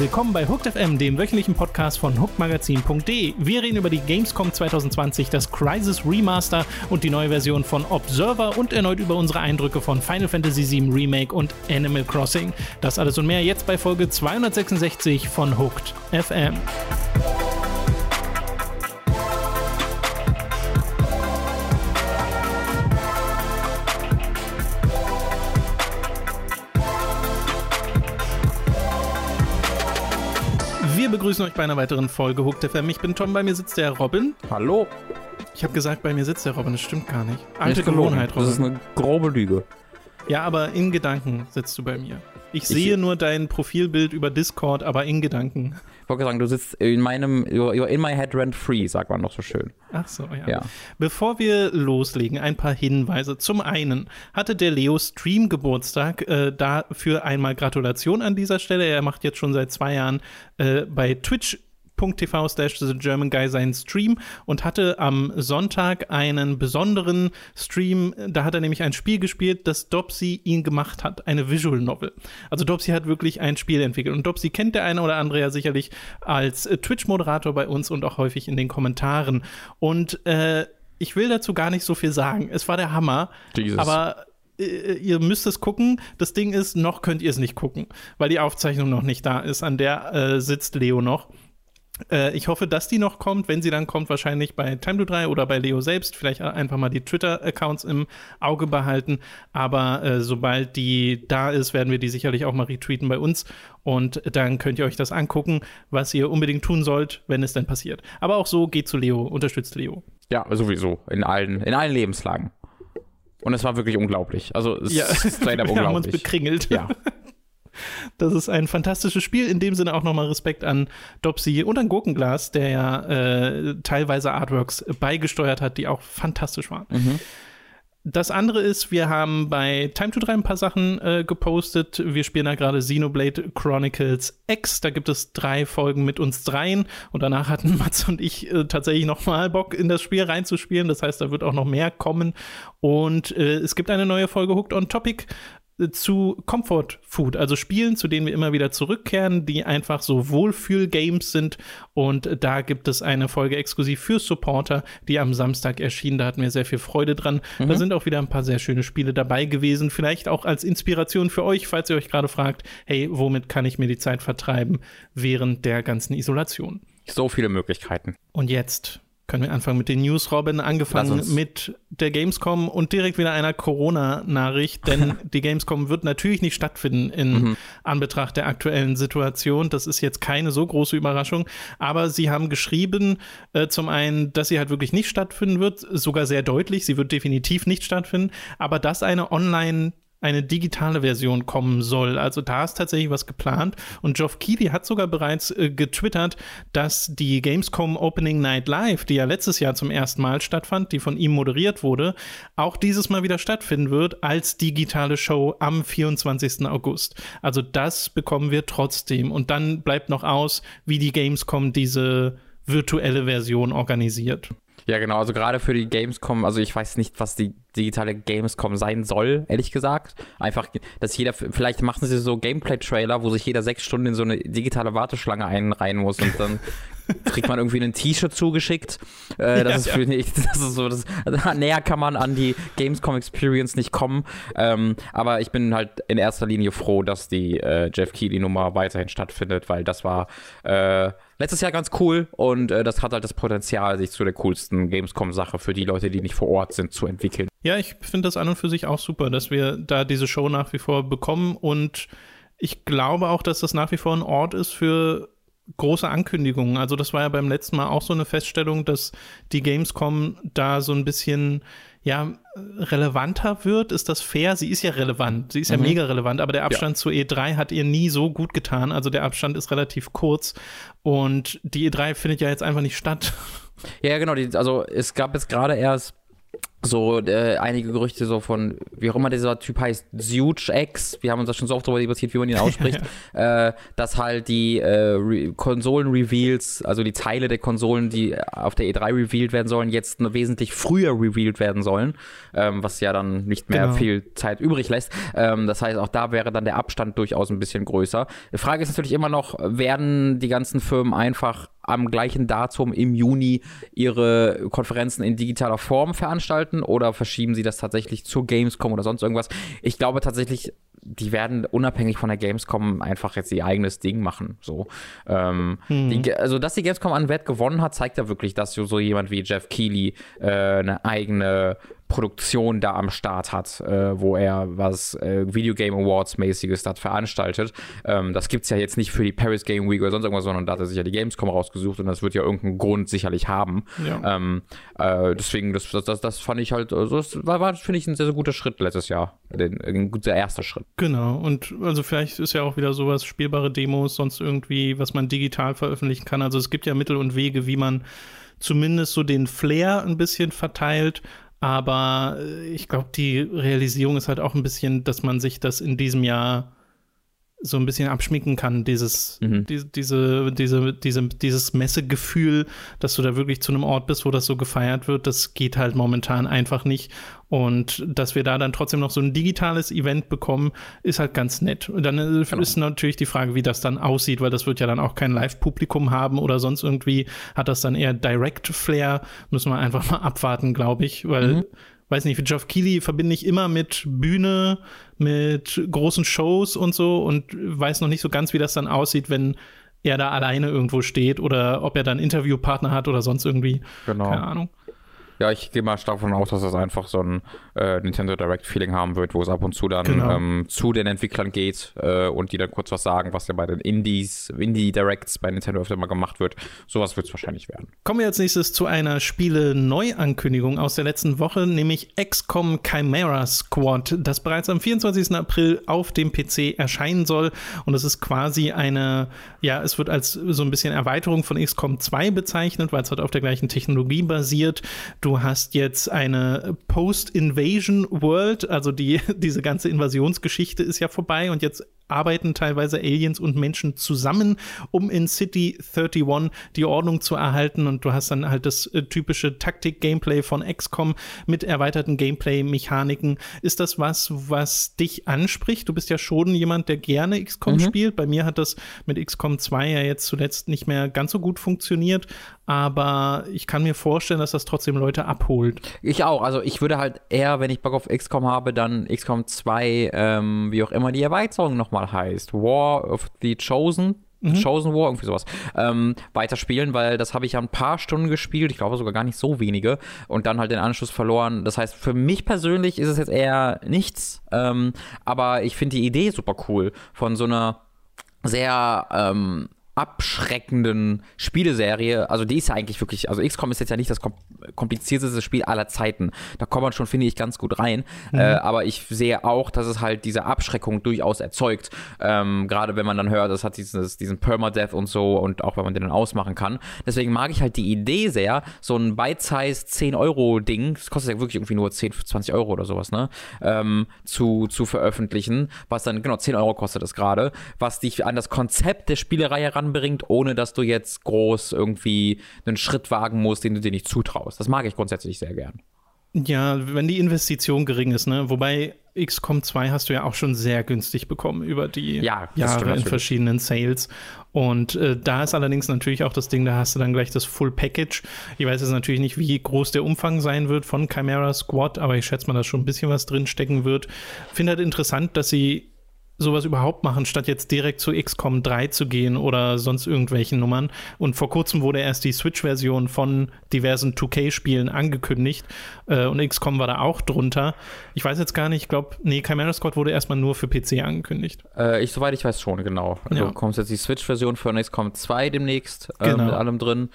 willkommen bei Hooked FM, dem wöchentlichen Podcast von hookedmagazin.de. Wir reden über die Gamescom 2020, das Crisis Remaster und die neue Version von Observer und erneut über unsere Eindrücke von Final Fantasy VII Remake und Animal Crossing. Das alles und mehr jetzt bei Folge 266 von Hooked FM. Begrüßen euch bei einer weiteren Folge Hooked FM. Ich bin Tom, bei mir sitzt der Robin. Hallo. Ich habe gesagt, bei mir sitzt der Robin, das stimmt gar nicht. Alte Gewohnheit, Robin. Das ist eine grobe Lüge. Ja, aber in Gedanken sitzt du bei mir. Ich, ich sehe nur dein Profilbild über Discord, aber in Gedanken. Ich wollte sagen, du sitzt in meinem, you're in my head rent free, sagt man doch so schön. Ach so, ja. ja. Bevor wir loslegen, ein paar Hinweise. Zum einen hatte der Leo Stream Geburtstag, äh, dafür einmal Gratulation an dieser Stelle. Er macht jetzt schon seit zwei Jahren äh, bei Twitch twitch.tv slash The German Guy seinen Stream und hatte am Sonntag einen besonderen Stream. Da hat er nämlich ein Spiel gespielt, das Dopsy ihn gemacht hat, eine Visual Novel. Also Dopsy hat wirklich ein Spiel entwickelt und Dopsy kennt der eine oder andere ja sicherlich als Twitch-Moderator bei uns und auch häufig in den Kommentaren. Und äh, ich will dazu gar nicht so viel sagen. Es war der Hammer. Jesus. Aber äh, ihr müsst es gucken. Das Ding ist, noch könnt ihr es nicht gucken, weil die Aufzeichnung noch nicht da ist. An der äh, sitzt Leo noch. Äh, ich hoffe, dass die noch kommt. Wenn sie dann kommt, wahrscheinlich bei Time to 3 oder bei Leo selbst. Vielleicht einfach mal die Twitter-Accounts im Auge behalten. Aber äh, sobald die da ist, werden wir die sicherlich auch mal retweeten bei uns. Und dann könnt ihr euch das angucken, was ihr unbedingt tun sollt, wenn es denn passiert. Aber auch so geht zu Leo, unterstützt Leo. Ja, sowieso. In allen, in allen Lebenslagen. Und es war wirklich unglaublich. Also es ja, ist wir unglaublich. haben uns bekringelt. Ja. Das ist ein fantastisches Spiel. In dem Sinne auch nochmal Respekt an Dopsy und an Gurkenglas, der ja äh, teilweise Artworks beigesteuert hat, die auch fantastisch waren. Mhm. Das andere ist, wir haben bei Time to 3 ein paar Sachen äh, gepostet. Wir spielen da gerade Xenoblade Chronicles X. Da gibt es drei Folgen mit uns dreien. Und danach hatten Mats und ich äh, tatsächlich nochmal Bock, in das Spiel reinzuspielen. Das heißt, da wird auch noch mehr kommen. Und äh, es gibt eine neue Folge Hooked on Topic zu Comfort Food, also Spielen, zu denen wir immer wieder zurückkehren, die einfach so Wohlfühl-Games sind. Und da gibt es eine Folge exklusiv für Supporter, die am Samstag erschien. Da hatten wir sehr viel Freude dran. Mhm. Da sind auch wieder ein paar sehr schöne Spiele dabei gewesen. Vielleicht auch als Inspiration für euch, falls ihr euch gerade fragt, hey, womit kann ich mir die Zeit vertreiben während der ganzen Isolation? So viele Möglichkeiten. Und jetzt können wir anfangen mit den News, Robin? Angefangen mit der Gamescom und direkt wieder einer Corona-Nachricht, denn die Gamescom wird natürlich nicht stattfinden in mhm. Anbetracht der aktuellen Situation. Das ist jetzt keine so große Überraschung, aber sie haben geschrieben, äh, zum einen, dass sie halt wirklich nicht stattfinden wird, sogar sehr deutlich, sie wird definitiv nicht stattfinden, aber dass eine Online- eine digitale Version kommen soll. Also da ist tatsächlich was geplant. Und Geoff Keighley hat sogar bereits äh, getwittert, dass die Gamescom Opening Night Live, die ja letztes Jahr zum ersten Mal stattfand, die von ihm moderiert wurde, auch dieses Mal wieder stattfinden wird als digitale Show am 24. August. Also das bekommen wir trotzdem. Und dann bleibt noch aus, wie die Gamescom diese virtuelle Version organisiert. Ja, genau. Also gerade für die Gamescom, also ich weiß nicht, was die digitale Gamescom sein soll, ehrlich gesagt. Einfach, dass jeder, vielleicht machen sie so Gameplay-Trailer, wo sich jeder sechs Stunden in so eine digitale Warteschlange einreihen muss und dann kriegt man irgendwie ein T-Shirt zugeschickt. Äh, das ja, ist für ja. das ist so, das, näher kann man an die Gamescom Experience nicht kommen. Ähm, aber ich bin halt in erster Linie froh, dass die äh, Jeff Keighley Nummer weiterhin stattfindet, weil das war äh, letztes Jahr ganz cool und äh, das hat halt das Potenzial, sich zu der coolsten Gamescom-Sache für die Leute, die nicht vor Ort sind, zu entwickeln. Ja, ich finde das an und für sich auch super, dass wir da diese Show nach wie vor bekommen und ich glaube auch, dass das nach wie vor ein Ort ist für große Ankündigungen. Also das war ja beim letzten Mal auch so eine Feststellung, dass die Gamescom da so ein bisschen ja relevanter wird. Ist das fair? Sie ist ja relevant. Sie ist mhm. ja mega relevant, aber der Abstand ja. zur E3 hat ihr nie so gut getan. Also der Abstand ist relativ kurz und die E3 findet ja jetzt einfach nicht statt. Ja, genau. Die, also es gab jetzt gerade erst so äh, einige Gerüchte so von, wie auch immer dieser Typ heißt, Huge X, wir haben uns da schon so oft darüber debattiert, wie man ihn ausspricht, äh, dass halt die äh, Konsolen-Reveals, also die Teile der Konsolen, die auf der E3 revealed werden sollen, jetzt wesentlich früher revealed werden sollen, ähm, was ja dann nicht mehr genau. viel Zeit übrig lässt. Ähm, das heißt, auch da wäre dann der Abstand durchaus ein bisschen größer. Die Frage ist natürlich immer noch, werden die ganzen Firmen einfach am gleichen Datum im Juni ihre Konferenzen in digitaler Form veranstalten oder verschieben sie das tatsächlich zur Gamescom oder sonst irgendwas? Ich glaube tatsächlich, die werden unabhängig von der Gamescom einfach jetzt ihr eigenes Ding machen. So. Ähm, hm. die, also, dass die Gamescom an Wert gewonnen hat, zeigt ja wirklich, dass so jemand wie Jeff Keighley äh, eine eigene Produktion da am Start hat, äh, wo er was äh, Video Game Awards mäßiges dort veranstaltet. Ähm, das gibt es ja jetzt nicht für die Paris Game Week oder sonst irgendwas, sondern da hat er sich ja die Gamescom rausgesucht und das wird ja irgendeinen Grund sicherlich haben. Ja. Ähm, äh, deswegen, das, das, das, fand ich halt, also das war, war finde ich, ein sehr, sehr guter Schritt letztes Jahr. Den, ein guter erster Schritt. Genau, und also vielleicht ist ja auch wieder sowas, spielbare Demos, sonst irgendwie, was man digital veröffentlichen kann. Also es gibt ja Mittel und Wege, wie man zumindest so den Flair ein bisschen verteilt, aber äh, ich glaube, die Realisierung ist halt auch ein bisschen, dass man sich das in diesem Jahr so ein bisschen abschminken kann, dieses, mhm. die, diese, diese, diese, dieses Messegefühl, dass du da wirklich zu einem Ort bist, wo das so gefeiert wird, das geht halt momentan einfach nicht. Und dass wir da dann trotzdem noch so ein digitales Event bekommen, ist halt ganz nett. Und dann äh, genau. ist natürlich die Frage, wie das dann aussieht, weil das wird ja dann auch kein Live-Publikum haben oder sonst irgendwie hat das dann eher Direct-Flair. Müssen wir einfach mal abwarten, glaube ich, weil mhm weiß nicht, Geoff Keighley verbinde ich immer mit Bühne, mit großen Shows und so und weiß noch nicht so ganz, wie das dann aussieht, wenn er da alleine irgendwo steht oder ob er dann Interviewpartner hat oder sonst irgendwie. Genau. Keine Ahnung. Ja, ich gehe mal stark davon aus, dass das einfach so ein äh, Nintendo Direct Feeling haben wird, wo es ab und zu dann genau. ähm, zu den Entwicklern geht äh, und die dann kurz was sagen, was ja bei den Indies, Indie Directs bei Nintendo öfter mal gemacht wird. Sowas wird es wahrscheinlich werden. Kommen wir als nächstes zu einer Spiele-Neuankündigung aus der letzten Woche, nämlich XCOM Chimera Squad, das bereits am 24. April auf dem PC erscheinen soll. Und es ist quasi eine, ja, es wird als so ein bisschen Erweiterung von XCOM 2 bezeichnet, weil es halt auf der gleichen Technologie basiert. Du Du hast jetzt eine Post-Invasion World, also die, diese ganze Invasionsgeschichte ist ja vorbei und jetzt arbeiten teilweise Aliens und Menschen zusammen, um in City 31 die Ordnung zu erhalten. Und du hast dann halt das äh, typische Taktik-Gameplay von XCOM mit erweiterten Gameplay-Mechaniken. Ist das was, was dich anspricht? Du bist ja schon jemand, der gerne XCOM mhm. spielt. Bei mir hat das mit XCOM 2 ja jetzt zuletzt nicht mehr ganz so gut funktioniert. Aber ich kann mir vorstellen, dass das trotzdem Leute abholt. Ich auch. Also ich würde halt eher, wenn ich Bock auf XCOM habe, dann XCOM 2, ähm, wie auch immer die Erweiterung nochmal mal heißt. War of the Chosen. Mhm. Chosen War, irgendwie sowas, ähm, weiterspielen, weil das habe ich ja ein paar Stunden gespielt, ich glaube sogar gar nicht so wenige, und dann halt den Anschluss verloren. Das heißt, für mich persönlich ist es jetzt eher nichts, ähm, aber ich finde die Idee super cool von so einer sehr ähm, abschreckenden Spieleserie, also die ist ja eigentlich wirklich, also XCOM ist jetzt ja nicht das komplizierteste Spiel aller Zeiten. Da kommt man schon, finde ich, ganz gut rein. Mhm. Äh, aber ich sehe auch, dass es halt diese Abschreckung durchaus erzeugt. Ähm, Gerade wenn man dann hört, das hat dieses, diesen Permadeath und so und auch wenn man den dann ausmachen kann. Deswegen mag ich halt die Idee sehr, so ein Bite-Size 10-Euro-Ding, das kostet ja wirklich irgendwie nur 10, 20 Euro oder sowas, ne? Ähm, zu, zu veröffentlichen, was dann, genau, 10 Euro kostet es gerade, was dich an das Konzept der Spielerei heran voranbringt, ohne dass du jetzt groß irgendwie einen Schritt wagen musst, den du dir nicht zutraust. Das mag ich grundsätzlich sehr gern. Ja, wenn die Investition gering ist, ne? Wobei XCOM 2 hast du ja auch schon sehr günstig bekommen über die ja, Jahre in verschiedenen Sales. Und äh, da ist allerdings natürlich auch das Ding, da hast du dann gleich das Full Package. Ich weiß jetzt natürlich nicht, wie groß der Umfang sein wird von Chimera Squad, aber ich schätze mal, dass schon ein bisschen was drin stecken wird. Finde halt interessant, dass sie sowas überhaupt machen, statt jetzt direkt zu XCOM 3 zu gehen oder sonst irgendwelchen Nummern. Und vor kurzem wurde erst die Switch-Version von diversen 2K-Spielen angekündigt äh, und XCOM war da auch drunter. Ich weiß jetzt gar nicht, ich glaube, nee, Chimera Squad wurde erstmal nur für PC angekündigt. Äh, ich, soweit ich weiß schon, genau. Also ja. kommt jetzt die Switch-Version von XCOM 2 demnächst äh, genau. mit allem drin.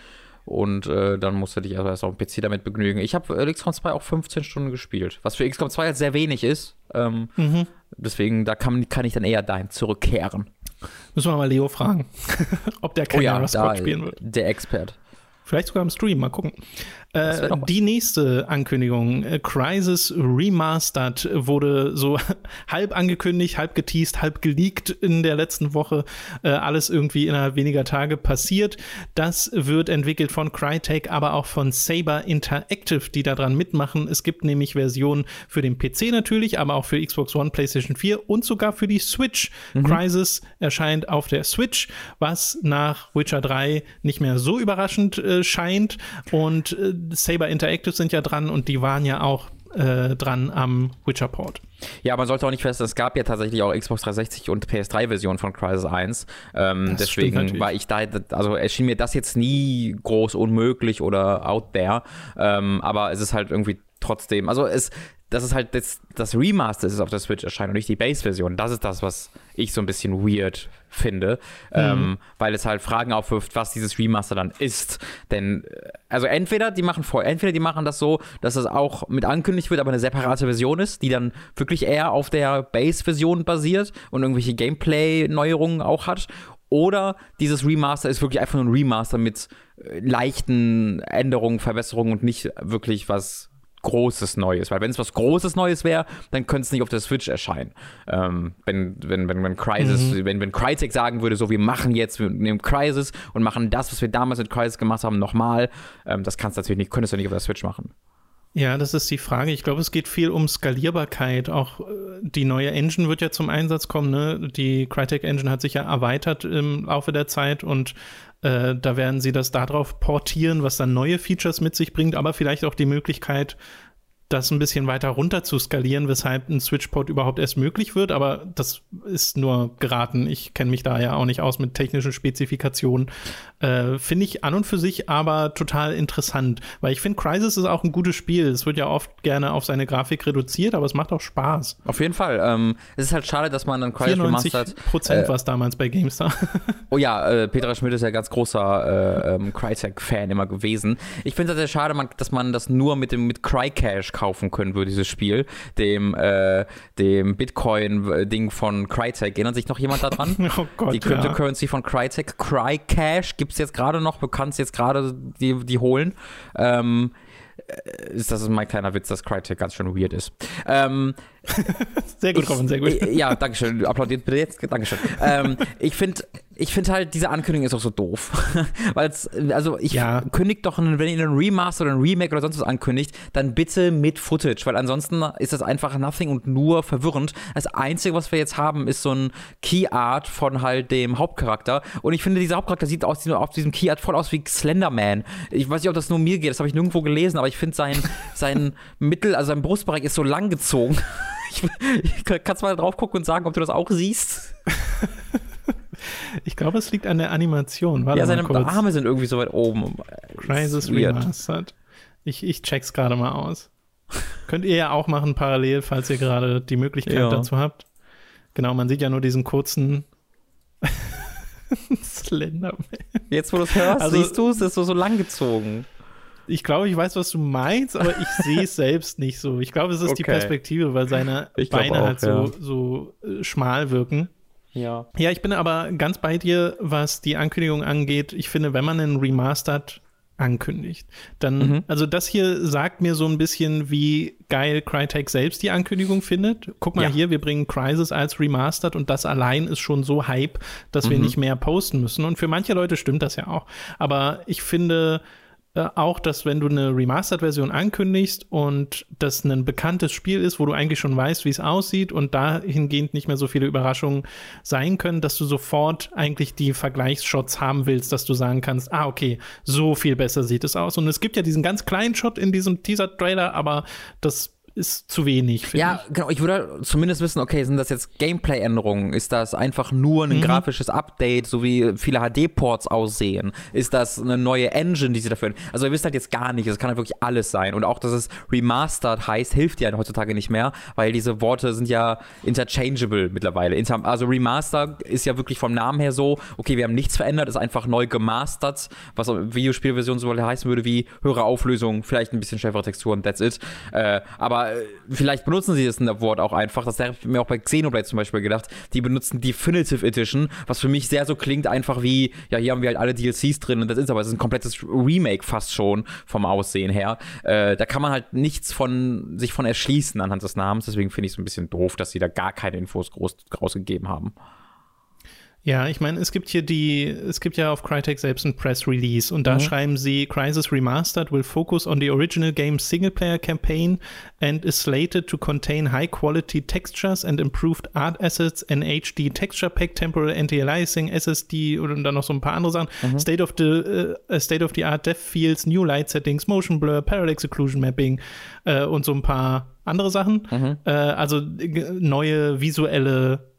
Und äh, dann musst du dich also erst auf dem PC damit begnügen. Ich habe äh, XCOM 2 auch 15 Stunden gespielt, was für XCOM 2 halt sehr wenig ist. Ähm, mhm. Deswegen, da kann, kann ich dann eher dahin zurückkehren. Müssen wir mal Leo fragen, ob der keine oh ja, Squad spielen wird. Der Expert. Vielleicht sogar im Stream, mal gucken. Äh, die nächste Ankündigung, äh, Crisis Remastered, wurde so halb angekündigt, halb geteased, halb geleakt in der letzten Woche. Äh, alles irgendwie innerhalb weniger Tage passiert. Das wird entwickelt von Crytek, aber auch von Saber Interactive, die daran mitmachen. Es gibt nämlich Versionen für den PC natürlich, aber auch für Xbox One, PlayStation 4 und sogar für die Switch. Mhm. Crisis erscheint auf der Switch, was nach Witcher 3 nicht mehr so überraschend äh, scheint. Und äh, Saber Interactive sind ja dran und die waren ja auch äh, dran am Witcher-Port. Ja, man sollte auch nicht feststellen, es gab ja tatsächlich auch Xbox 360 und PS3-Versionen von Crisis 1. Ähm, deswegen war ich da, also erschien mir das jetzt nie groß unmöglich oder out there. Ähm, aber es ist halt irgendwie trotzdem, also es, dass es halt das, das Remaster ist, auf der Switch erscheint und nicht die Base-Version. Das ist das, was ich so ein bisschen weird finde, mhm. ähm, weil es halt Fragen aufwirft, was dieses Remaster dann ist. Denn, äh, also entweder die machen vor, entweder die machen das so, dass es auch mit angekündigt wird, aber eine separate Version ist, die dann wirklich eher auf der Base-Version basiert und irgendwelche Gameplay-Neuerungen auch hat. Oder dieses Remaster ist wirklich einfach nur ein Remaster mit äh, leichten Änderungen, Verbesserungen und nicht wirklich was Großes Neues. Weil wenn es was Großes Neues wäre, dann könnte es nicht auf der Switch erscheinen. Ähm, wenn, wenn, wenn, wenn Crisis, mhm. wenn, wenn Crytek sagen würde, so wir machen jetzt, wir nehmen Crisis und machen das, was wir damals mit Crisis gemacht haben, nochmal, ähm, das kannst du natürlich nicht, könntest du nicht auf der Switch machen. Ja, das ist die Frage. Ich glaube, es geht viel um Skalierbarkeit. Auch äh, die neue Engine wird ja zum Einsatz kommen. Ne? Die Crytek Engine hat sich ja erweitert im Laufe der Zeit und äh, da werden sie das darauf portieren, was dann neue Features mit sich bringt, aber vielleicht auch die Möglichkeit, das ein bisschen weiter runter zu skalieren, weshalb ein Switchport überhaupt erst möglich wird. Aber das ist nur geraten. Ich kenne mich da ja auch nicht aus mit technischen Spezifikationen. Äh, finde ich an und für sich aber total interessant, weil ich finde, Crisis ist auch ein gutes Spiel. Es wird ja oft gerne auf seine Grafik reduziert, aber es macht auch Spaß. Auf jeden Fall. Ähm, es ist halt schade, dass man dann Crisis 94 Prozent äh, war es damals bei GameStar. oh ja, äh, Petra Schmidt ist ja ganz großer äh, ähm, Crytek-Fan immer gewesen. Ich finde es sehr schade, man, dass man das nur mit dem mit Crycash kaufen können würde, dieses Spiel, dem, äh, dem Bitcoin-Ding von Crytek. Erinnert sich noch jemand daran? oh Gott, die Cryptocurrency ja. von Crytek, Crycash, gibt es jetzt gerade noch, du kannst jetzt gerade die, die holen. Ähm, äh, ist das ist mein kleiner Witz, dass Crytek ganz schön weird ist. Ähm, sehr gut, Robin, sehr gut. Ja, danke schön. Applaudiert bitte jetzt. Dankeschön. ähm, ich finde ich finde halt, diese Ankündigung ist auch so doof. Weil es, also ich ja. kündigt doch, wenn ihr einen Remaster oder ein Remake oder sonst was ankündigt, dann bitte mit Footage, weil ansonsten ist das einfach nothing und nur verwirrend. Das Einzige, was wir jetzt haben, ist so ein Key Art von halt dem Hauptcharakter. Und ich finde, dieser Hauptcharakter sieht aus, auf diesem Key Art voll aus wie Slenderman. Ich weiß nicht, ob das nur mir geht, das habe ich nirgendwo gelesen, aber ich finde sein, sein Mittel, also sein Brustbereich ist so lang gezogen. Ich, ich, kannst mal drauf gucken und sagen, ob du das auch siehst. Ich glaube, es liegt an der Animation. Warte ja, seine Arme sind irgendwie so weit oben. Crisis Remastered. Ich, ich check's gerade mal aus. Könnt ihr ja auch machen parallel, falls ihr gerade die Möglichkeit ja. dazu habt. Genau, man sieht ja nur diesen kurzen Slenderman. Jetzt, wo du es hörst, also, siehst du es, ist so, so langgezogen. Ich glaube, ich weiß, was du meinst, aber ich sehe es selbst nicht so. Ich glaube, es ist okay. die Perspektive, weil seine Beine auch, halt so, ja. so äh, schmal wirken. Ja. Ja, ich bin aber ganz bei dir, was die Ankündigung angeht. Ich finde, wenn man einen Remastered ankündigt, dann, mhm. also das hier sagt mir so ein bisschen, wie geil Crytek selbst die Ankündigung findet. Guck mal ja. hier, wir bringen Crisis als Remastered und das allein ist schon so Hype, dass mhm. wir nicht mehr posten müssen. Und für manche Leute stimmt das ja auch. Aber ich finde, äh, auch, dass wenn du eine Remastered-Version ankündigst und das ein bekanntes Spiel ist, wo du eigentlich schon weißt, wie es aussieht und dahingehend nicht mehr so viele Überraschungen sein können, dass du sofort eigentlich die Vergleichsshots haben willst, dass du sagen kannst, ah, okay, so viel besser sieht es aus. Und es gibt ja diesen ganz kleinen Shot in diesem Teaser-Trailer, aber das ist zu wenig. Ja, ich. genau. Ich würde zumindest wissen, okay, sind das jetzt Gameplay-Änderungen? Ist das einfach nur ein mhm. grafisches Update, so wie viele HD-Ports aussehen? Ist das eine neue Engine, die sie dafür Also, ihr wisst halt jetzt gar nicht. Es kann halt wirklich alles sein. Und auch, dass es remastered heißt, hilft ja heutzutage nicht mehr, weil diese Worte sind ja interchangeable mittlerweile. Also, Remaster ist ja wirklich vom Namen her so, okay, wir haben nichts verändert, ist einfach neu gemastert, was Videospielversion so heißen würde wie höhere Auflösung, vielleicht ein bisschen schärfere Texturen, that's it. Äh, aber äh, vielleicht benutzen sie das Wort auch einfach. Das habe ich mir auch bei Xenoblade zum Beispiel gedacht. Die benutzen Definitive Edition, was für mich sehr so klingt, einfach wie, ja, hier haben wir halt alle DLCs drin und das ist aber es ist ein komplettes Remake fast schon vom Aussehen her. Äh, da kann man halt nichts von sich von erschließen anhand des Namens. Deswegen finde ich es ein bisschen doof, dass sie da gar keine Infos groß rausgegeben haben. Ja, ich meine, es gibt hier die, es gibt ja auf Crytek selbst ein Press Release und da mhm. schreiben sie, Crisis Remastered will focus on the original game's single-player campaign and is slated to contain high-quality textures and improved art assets, an HD texture pack, temporal anti-aliasing, SSD und dann noch so ein paar andere Sachen. Mhm. State of the uh, State of the Art Dev Fields, New Light Settings, Motion Blur, Parallax Occlusion Mapping äh, und so ein paar andere Sachen. Mhm. Äh, also neue visuelle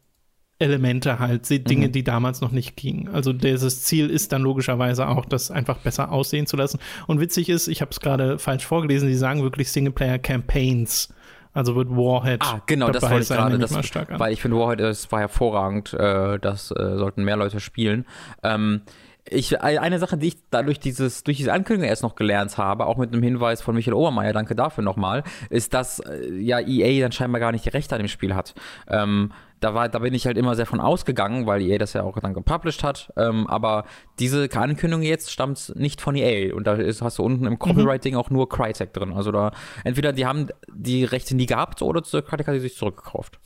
Elemente halt, Dinge, mhm. die damals noch nicht gingen. Also dieses Ziel ist dann logischerweise auch, das einfach besser aussehen zu lassen. Und witzig ist, ich habe es gerade falsch vorgelesen, die sagen wirklich Singleplayer-Campaigns. Also wird Warhead. Ah, genau, das wollte ich gerade. Das, weil ich finde, Warhead das war hervorragend. Äh, das äh, sollten mehr Leute spielen. Ähm, ich, eine Sache, die ich dadurch dieses, durch diese Ankündigung erst noch gelernt habe, auch mit einem Hinweis von Michael Obermeier, danke dafür nochmal, ist, dass äh, ja EA dann scheinbar gar nicht die Rechte an dem Spiel hat. Ähm, da, war, da bin ich halt immer sehr von ausgegangen, weil EA das ja auch dann gepublished hat. Ähm, aber diese Ankündigung jetzt stammt nicht von EA. Und da ist, hast du unten im Copywriting mhm. auch nur Crytek drin. Also da entweder die haben die Rechte nie gehabt oder Crytek hat sie sich zurückgekauft.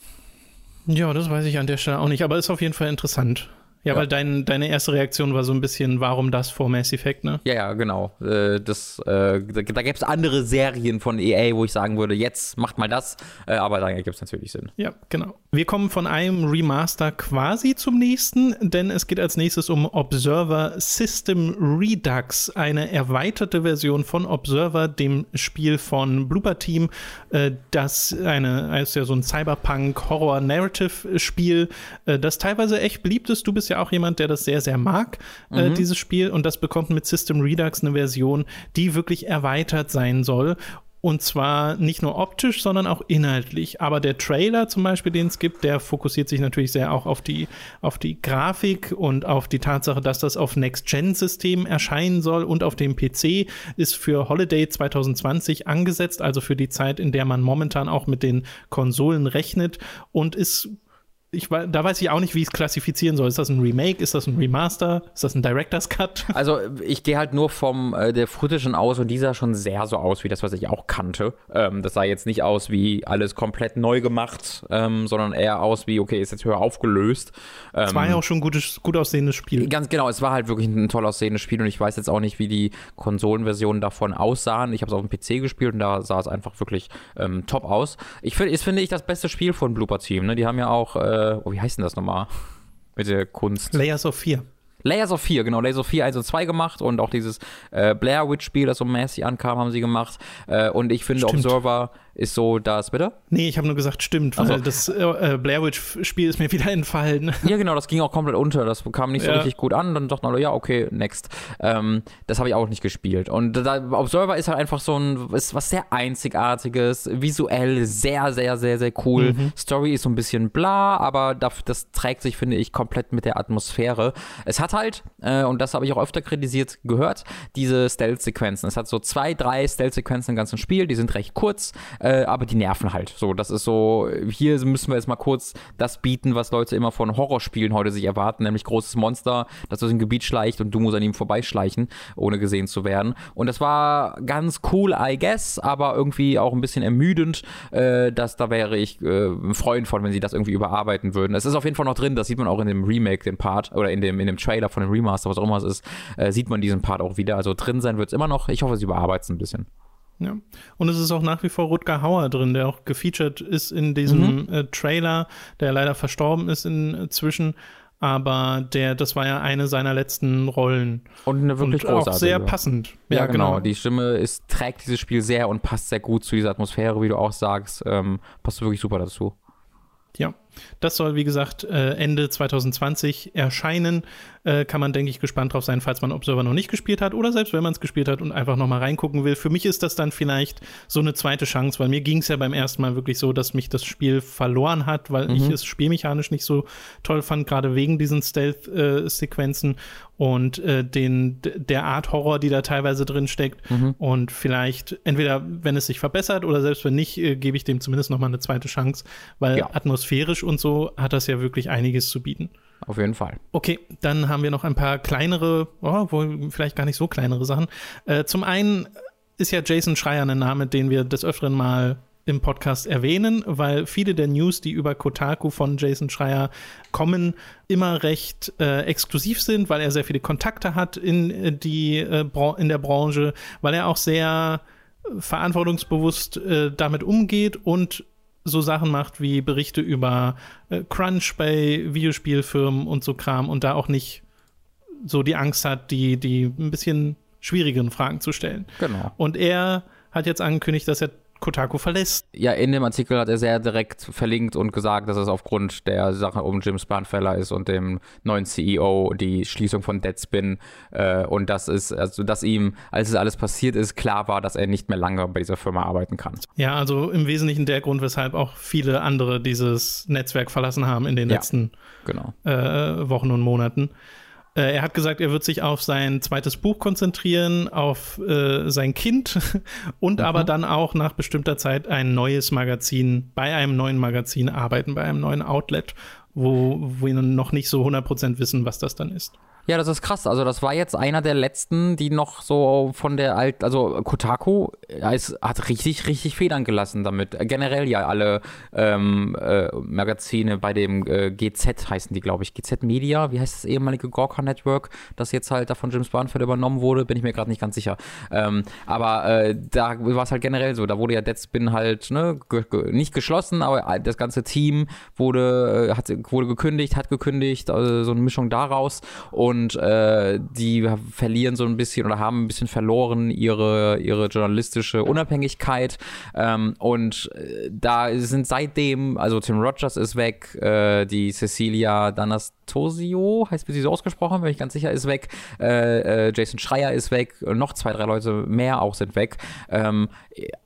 Ja, das weiß ich an der Stelle auch nicht, aber ist auf jeden Fall interessant. Ja, ja, weil dein, deine erste Reaktion war so ein bisschen, warum das vor Mass Effect, ne? Ja, ja, genau. Äh, das, äh, da, da gäbe es andere Serien von EA, wo ich sagen würde, jetzt macht mal das, äh, aber da gibt es natürlich Sinn. Ja, genau. Wir kommen von einem Remaster quasi zum nächsten, denn es geht als nächstes um Observer System Redux, eine erweiterte Version von Observer, dem Spiel von Blooper Team, äh, das eine, ist ja so ein Cyberpunk-Horror-Narrative-Spiel, äh, das teilweise echt beliebt ist. Du bist ja auch jemand, der das sehr, sehr mag, äh, mhm. dieses Spiel. Und das bekommt mit System Redux eine Version, die wirklich erweitert sein soll. Und zwar nicht nur optisch, sondern auch inhaltlich. Aber der Trailer zum Beispiel, den es gibt, der fokussiert sich natürlich sehr auch auf die, auf die Grafik und auf die Tatsache, dass das auf Next-Gen-Systemen erscheinen soll und auf dem PC ist für Holiday 2020 angesetzt, also für die Zeit, in der man momentan auch mit den Konsolen rechnet und ist ich, da weiß ich auch nicht, wie ich es klassifizieren soll. Ist das ein Remake? Ist das ein Remaster? Ist das ein Director's Cut? Also ich gehe halt nur vom äh, der Footage aus und dieser schon sehr so aus wie das, was ich auch kannte. Ähm, das sah jetzt nicht aus wie alles komplett neu gemacht, ähm, sondern eher aus wie, okay, ist jetzt höher aufgelöst. Ähm, es war ja auch schon ein gutes, gut aussehendes Spiel. Ganz genau, es war halt wirklich ein toll aussehendes Spiel und ich weiß jetzt auch nicht, wie die Konsolenversionen davon aussahen. Ich habe es auf dem PC gespielt und da sah es einfach wirklich ähm, top aus. Ich finde, ist, finde ich, das beste Spiel von Blooper Team. Ne? Die haben ja auch äh, äh, oh, wie heißt denn das nochmal? Mit der Kunst. Layers of 4. Layers of 4, genau, Layers of 4 1 und 2 gemacht und auch dieses äh, Blair Witch Spiel, das so mäßig ankam, haben sie gemacht. Äh, und ich finde Stimmt. Observer ist so das, bitte? Nee, ich habe nur gesagt, stimmt, weil also, das äh, Blair Witch-Spiel ist mir wieder entfallen. Ja, genau, das ging auch komplett unter. Das kam nicht so ja. richtig gut an. Dann dachten alle, ja, okay, next. Ähm, das habe ich auch nicht gespielt. Und da, Observer ist halt einfach so ein, ist was sehr Einzigartiges, visuell sehr, sehr, sehr, sehr cool. Mhm. Story ist so ein bisschen bla, aber das, das trägt sich, finde ich, komplett mit der Atmosphäre. Es hat halt, äh, und das habe ich auch öfter kritisiert gehört, diese Stealth-Sequenzen. Es hat so zwei, drei Stealth-Sequenzen im ganzen Spiel, die sind recht kurz. Äh, aber die nerven halt. So, das ist so, hier müssen wir jetzt mal kurz das bieten, was Leute immer von Horrorspielen heute sich erwarten, nämlich großes Monster, das aus dem Gebiet schleicht und du musst an ihm vorbeischleichen, ohne gesehen zu werden. Und das war ganz cool, I guess, aber irgendwie auch ein bisschen ermüdend. Äh, dass, da wäre ich äh, ein Freund von, wenn sie das irgendwie überarbeiten würden. Es ist auf jeden Fall noch drin, das sieht man auch in dem Remake, den Part, oder in dem, in dem Trailer von dem Remaster, was auch immer es ist, äh, sieht man diesen Part auch wieder. Also drin sein wird es immer noch. Ich hoffe, sie überarbeiten es ein bisschen. Ja. Und es ist auch nach wie vor Rutger Hauer drin, der auch gefeatured ist in diesem mhm. äh, Trailer, der leider verstorben ist inzwischen. Aber der, das war ja eine seiner letzten Rollen. Und eine wirklich und großartige. Auch sehr passend. Ja, ja genau. genau. Die Stimme ist, trägt dieses Spiel sehr und passt sehr gut zu dieser Atmosphäre, wie du auch sagst. Ähm, passt wirklich super dazu. Ja. Das soll, wie gesagt, äh, Ende 2020 erscheinen. Äh, kann man, denke ich, gespannt drauf sein, falls man Observer noch nicht gespielt hat oder selbst wenn man es gespielt hat und einfach noch mal reingucken will. Für mich ist das dann vielleicht so eine zweite Chance, weil mir ging es ja beim ersten Mal wirklich so, dass mich das Spiel verloren hat, weil mhm. ich es spielmechanisch nicht so toll fand, gerade wegen diesen Stealth-Sequenzen und äh, den der Art Horror, die da teilweise drin steckt. Mhm. Und vielleicht entweder, wenn es sich verbessert oder selbst wenn nicht, äh, gebe ich dem zumindest noch mal eine zweite Chance, weil ja. atmosphärisch und so hat das ja wirklich einiges zu bieten. Auf jeden Fall. Okay, dann haben wir noch ein paar kleinere, oh, wohl vielleicht gar nicht so kleinere Sachen. Äh, zum einen ist ja Jason Schreier ein Name, den wir des Öfteren mal im Podcast erwähnen, weil viele der News, die über Kotaku von Jason Schreier kommen, immer recht äh, exklusiv sind, weil er sehr viele Kontakte hat in, äh, die, äh, in der Branche, weil er auch sehr verantwortungsbewusst äh, damit umgeht und so Sachen macht wie Berichte über äh, Crunch bei Videospielfirmen und so Kram und da auch nicht so die Angst hat, die, die ein bisschen schwierigeren Fragen zu stellen. Genau. Und er hat jetzt angekündigt, dass er Kotaku verlässt. Ja, in dem Artikel hat er sehr direkt verlinkt und gesagt, dass es aufgrund der Sache um Jim Spanfeller ist und dem neuen CEO, die Schließung von Deadspin äh, und das ist, also dass ihm, als es alles passiert ist, klar war, dass er nicht mehr lange bei dieser Firma arbeiten kann. Ja, also im Wesentlichen der Grund, weshalb auch viele andere dieses Netzwerk verlassen haben in den ja, letzten genau. äh, Wochen und Monaten. Äh, er hat gesagt, er wird sich auf sein zweites Buch konzentrieren, auf äh, sein Kind und mhm. aber dann auch nach bestimmter Zeit ein neues Magazin, bei einem neuen Magazin arbeiten, bei einem neuen Outlet, wo, wo wir noch nicht so 100% wissen, was das dann ist. Ja, das ist krass. Also das war jetzt einer der letzten, die noch so von der alten, also Kotaku ist, hat richtig, richtig Federn gelassen damit. Generell ja alle ähm, äh, Magazine bei dem äh, GZ heißen die, glaube ich. GZ Media, wie heißt das ehemalige Gorka Network, das jetzt halt da von James Barnfeld übernommen wurde, bin ich mir gerade nicht ganz sicher. Ähm, aber äh, da war es halt generell so. Da wurde ja Deadspin halt ne, ge ge nicht geschlossen, aber das ganze Team wurde, äh, hat, wurde gekündigt, hat gekündigt, also so eine Mischung daraus. Und und äh, die verlieren so ein bisschen oder haben ein bisschen verloren ihre, ihre journalistische Unabhängigkeit. Ähm, und äh, da sind seitdem, also Tim Rogers ist weg, äh, die Cecilia D'Anastasio, heißt wie sie so ausgesprochen, bin ich ganz sicher, ist weg, äh, äh, Jason Schreier ist weg, noch zwei, drei Leute mehr auch sind weg. Ähm,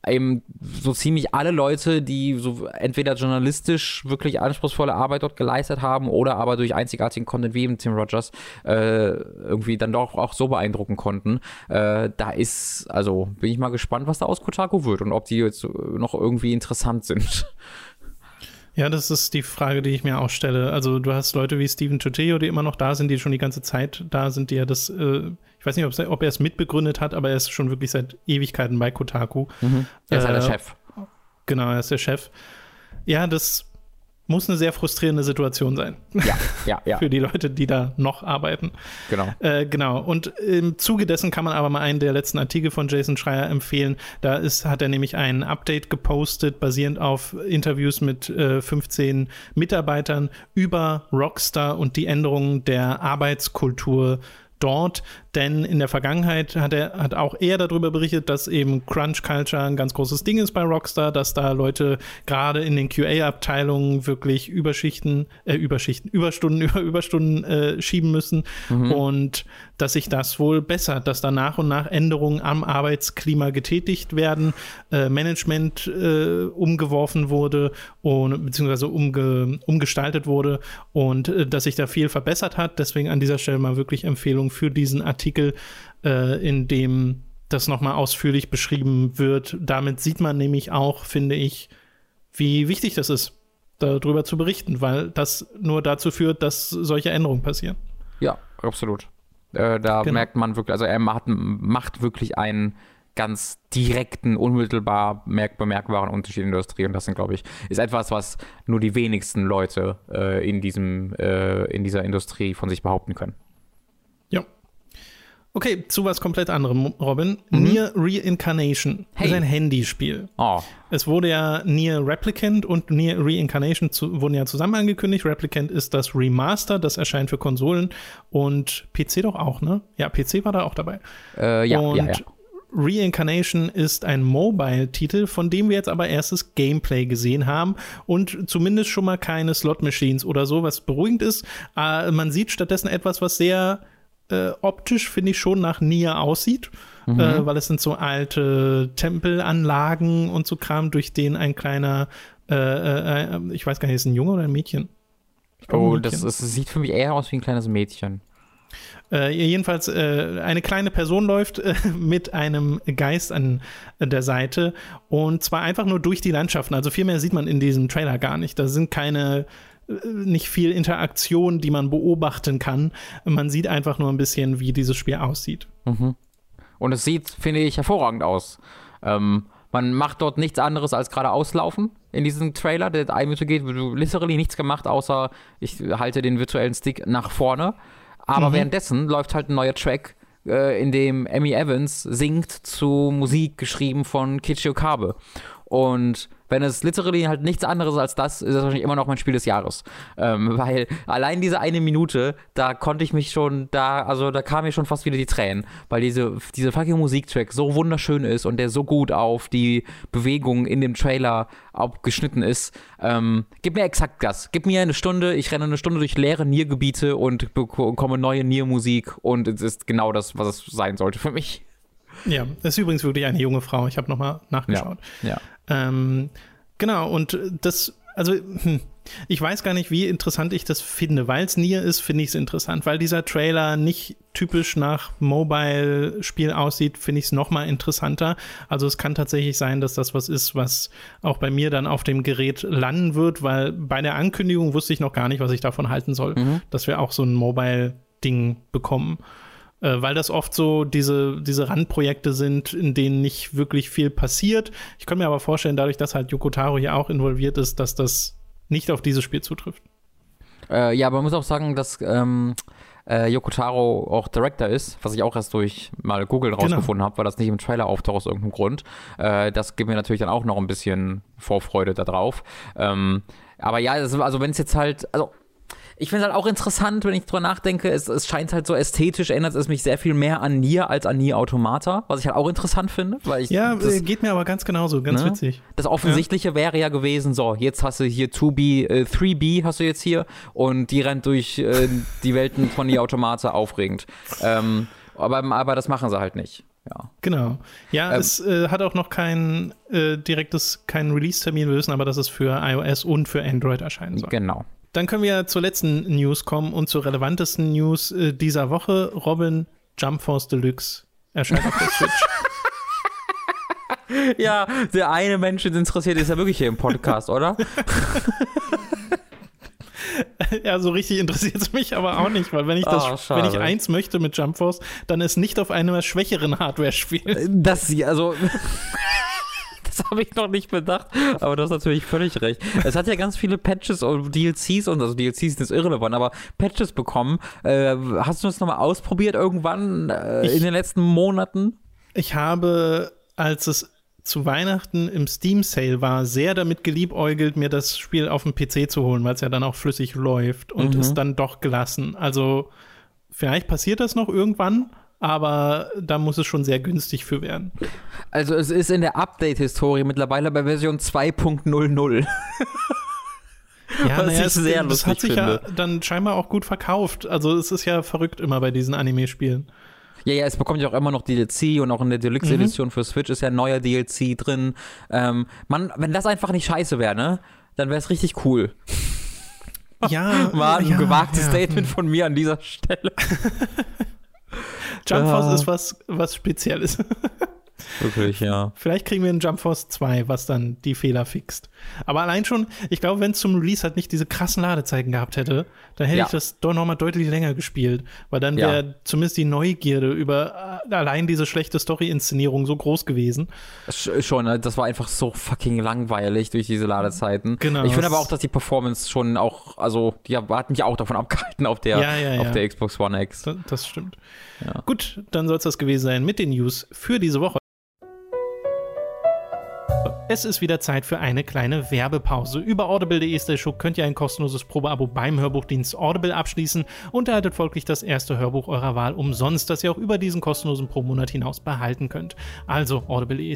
eben so ziemlich alle Leute, die so entweder journalistisch wirklich anspruchsvolle Arbeit dort geleistet haben oder aber durch einzigartigen Content wie eben Tim Rogers äh, irgendwie dann doch auch so beeindrucken konnten. Äh, da ist, also bin ich mal gespannt, was da aus Kotaku wird und ob die jetzt noch irgendwie interessant sind. Ja, das ist die Frage, die ich mir auch stelle. Also du hast Leute wie Steven Choteo, die immer noch da sind, die schon die ganze Zeit da sind, die ja das, äh, ich weiß nicht, ob er es mitbegründet hat, aber er ist schon wirklich seit Ewigkeiten bei Kotaku. Mhm. Er ist halt der äh, Chef. Genau, er ist der Chef. Ja, das muss eine sehr frustrierende Situation sein. Ja, ja, ja. Für die Leute, die da noch arbeiten. Genau. Äh, genau. Und im Zuge dessen kann man aber mal einen der letzten Artikel von Jason Schreier empfehlen. Da ist, hat er nämlich ein Update gepostet, basierend auf Interviews mit äh, 15 Mitarbeitern über Rockstar und die Änderungen der Arbeitskultur dort, denn in der Vergangenheit hat er hat auch er darüber berichtet, dass eben Crunch Culture ein ganz großes Ding ist bei Rockstar, dass da Leute gerade in den QA-Abteilungen wirklich Überschichten, äh, Überschichten, Überstunden über Überstunden äh, schieben müssen mhm. und dass sich das wohl bessert, dass da nach und nach Änderungen am Arbeitsklima getätigt werden, äh, Management äh, umgeworfen wurde und beziehungsweise umge, umgestaltet wurde und äh, dass sich da viel verbessert hat. Deswegen an dieser Stelle mal wirklich Empfehlung für diesen Artikel, äh, in dem das nochmal ausführlich beschrieben wird. Damit sieht man nämlich auch, finde ich, wie wichtig das ist, darüber zu berichten, weil das nur dazu führt, dass solche Änderungen passieren. Ja, absolut. Äh, da genau. merkt man wirklich, also er macht, macht wirklich einen ganz direkten, unmittelbar merk bemerkbaren Unterschied in der Industrie. Und das sind, glaube ich, ist etwas, was nur die wenigsten Leute äh, in, diesem, äh, in dieser Industrie von sich behaupten können. Okay, zu was komplett anderem, Robin. Mhm. Nier Reincarnation hey. ist ein Handyspiel. Oh. Es wurde ja Nier Replicant und Nier Reincarnation zu, wurden ja zusammen angekündigt. Replicant ist das Remaster, das erscheint für Konsolen und PC doch auch, ne? Ja, PC war da auch dabei. Äh, ja, und ja, ja. Reincarnation ist ein Mobile-Titel, von dem wir jetzt aber erstes Gameplay gesehen haben und zumindest schon mal keine Slot-Machines oder so, was beruhigend ist. Äh, man sieht stattdessen etwas, was sehr äh, optisch, finde ich, schon nach Nier aussieht. Mhm. Äh, weil es sind so alte Tempelanlagen und so Kram, durch den ein kleiner, äh, äh, äh, ich weiß gar nicht, ist ein Junge oder ein Mädchen? Glaub, oh, ein Mädchen. Das, das sieht für mich eher aus wie ein kleines Mädchen. Äh, jedenfalls äh, eine kleine Person läuft mit einem Geist an der Seite und zwar einfach nur durch die Landschaften. Also viel mehr sieht man in diesem Trailer gar nicht. Da sind keine nicht viel Interaktion, die man beobachten kann. Man sieht einfach nur ein bisschen, wie dieses Spiel aussieht. Mhm. Und es sieht, finde ich, hervorragend aus. Ähm, man macht dort nichts anderes als gerade auslaufen in diesem Trailer, der eine Minute geht, du literally nichts gemacht, außer ich halte den virtuellen Stick nach vorne. Aber mhm. währenddessen läuft halt ein neuer Track, äh, in dem Emmy Evans singt zu Musik geschrieben von Kichio Kabe. Und wenn es literally halt nichts anderes als das ist, ist es wahrscheinlich immer noch mein Spiel des Jahres. Ähm, weil allein diese eine Minute, da konnte ich mich schon, da, also da kam mir schon fast wieder die Tränen, weil diese, diese fucking Musiktrack so wunderschön ist und der so gut auf die Bewegung in dem Trailer abgeschnitten ist. Ähm, gib mir exakt das. Gib mir eine Stunde, ich renne eine Stunde durch leere Niergebiete und bekomme neue Niermusik und es ist genau das, was es sein sollte für mich. Ja, das ist übrigens wirklich eine junge Frau. Ich habe nochmal nachgeschaut. Ja. ja. Ähm, genau, und das, also, hm, ich weiß gar nicht, wie interessant ich das finde. Weil es Nier ist, finde ich es interessant. Weil dieser Trailer nicht typisch nach Mobile-Spiel aussieht, finde ich es nochmal interessanter. Also es kann tatsächlich sein, dass das was ist, was auch bei mir dann auf dem Gerät landen wird, weil bei der Ankündigung wusste ich noch gar nicht, was ich davon halten soll, mhm. dass wir auch so ein Mobile-Ding bekommen äh, weil das oft so diese, diese Randprojekte sind, in denen nicht wirklich viel passiert. Ich kann mir aber vorstellen, dadurch, dass halt Yokotaro hier auch involviert ist, dass das nicht auf dieses Spiel zutrifft. Äh, ja, aber man muss auch sagen, dass ähm, äh, Yokotaro auch Director ist, was ich auch erst durch mal Google genau. rausgefunden genau. habe, weil das nicht im Trailer auftaucht aus irgendeinem Grund. Äh, das gibt mir natürlich dann auch noch ein bisschen Vorfreude darauf. Ähm, aber ja, also wenn es jetzt halt, also ich finde es halt auch interessant, wenn ich drüber nachdenke, es, es scheint halt so ästhetisch, erinnert es mich sehr viel mehr an Nier als an Nier Automata, was ich halt auch interessant finde. Weil ich, ja, das, geht mir aber ganz genauso, ganz ne? witzig. Das Offensichtliche ja. wäre ja gewesen, so, jetzt hast du hier 2B, äh, 3B hast du jetzt hier und die rennt durch äh, die Welten von Nier Automata aufregend. Ähm, aber, aber das machen sie halt nicht. Ja. Genau. Ja, ähm, es äh, hat auch noch kein äh, direktes, keinen Release-Termin, wir wissen aber, dass es für iOS und für Android erscheinen soll. Genau. Dann können wir zur letzten News kommen und zur relevantesten News äh, dieser Woche. Robin Jump Force Deluxe erscheint auf der Switch. Ja, der eine Mensch, der interessiert, ist ja wirklich hier im Podcast, oder? ja, so richtig interessiert es mich aber auch nicht, weil wenn ich das, oh, wenn ich eins möchte mit Jump Force, dann ist nicht auf einer schwächeren Hardware spielen. Das, also das habe ich noch nicht bedacht. Aber du hast natürlich völlig recht. Es hat ja ganz viele Patches und DLCs und also DLCs sind irrelevant, aber Patches bekommen. Äh, hast du das nochmal ausprobiert irgendwann äh, ich, in den letzten Monaten? Ich habe, als es zu Weihnachten im Steam Sale war, sehr damit geliebäugelt, mir das Spiel auf dem PC zu holen, weil es ja dann auch flüssig läuft und mhm. ist dann doch gelassen. Also vielleicht passiert das noch irgendwann, aber da muss es schon sehr günstig für werden. Also es ist in der Update-Historie mittlerweile bei Version 2.00. Ja, Was naja, ich sehr es, das hat sich finde. ja dann scheinbar auch gut verkauft. Also es ist ja verrückt immer bei diesen Anime-Spielen. Ja, ja, es bekommt ja auch immer noch DLC und auch in der Deluxe-Edition mhm. für Switch ist ja ein neuer DLC drin. Ähm, man, wenn das einfach nicht scheiße wäre, ne, dann wäre es richtig cool. Ja, war ein ja, gewagtes ja. Statement von mir an dieser Stelle. Jump Force ist was, was Spezielles. Wirklich, ja. Vielleicht kriegen wir ein Jump Force 2, was dann die Fehler fixt. Aber allein schon, ich glaube, wenn es zum Release halt nicht diese krassen Ladezeiten gehabt hätte, dann hätte ja. ich das doch nochmal deutlich länger gespielt. Weil dann wäre ja. zumindest die Neugierde über äh, allein diese schlechte Story-Inszenierung so groß gewesen. Schon, ne? das war einfach so fucking langweilig durch diese Ladezeiten. Genau. Ich finde aber auch, dass die Performance schon auch, also, die hat mich auch davon abgehalten auf der, ja, auf der Xbox One X. Das, das stimmt. Gut, dann soll es das gewesen sein mit den News für diese Woche. Es ist wieder Zeit für eine kleine Werbepause. Über audible.de könnt ihr ein kostenloses Probeabo beim Hörbuchdienst Audible abschließen und erhaltet folglich das erste Hörbuch eurer Wahl umsonst, das ihr auch über diesen kostenlosen Pro-Monat hinaus behalten könnt. Also audible.de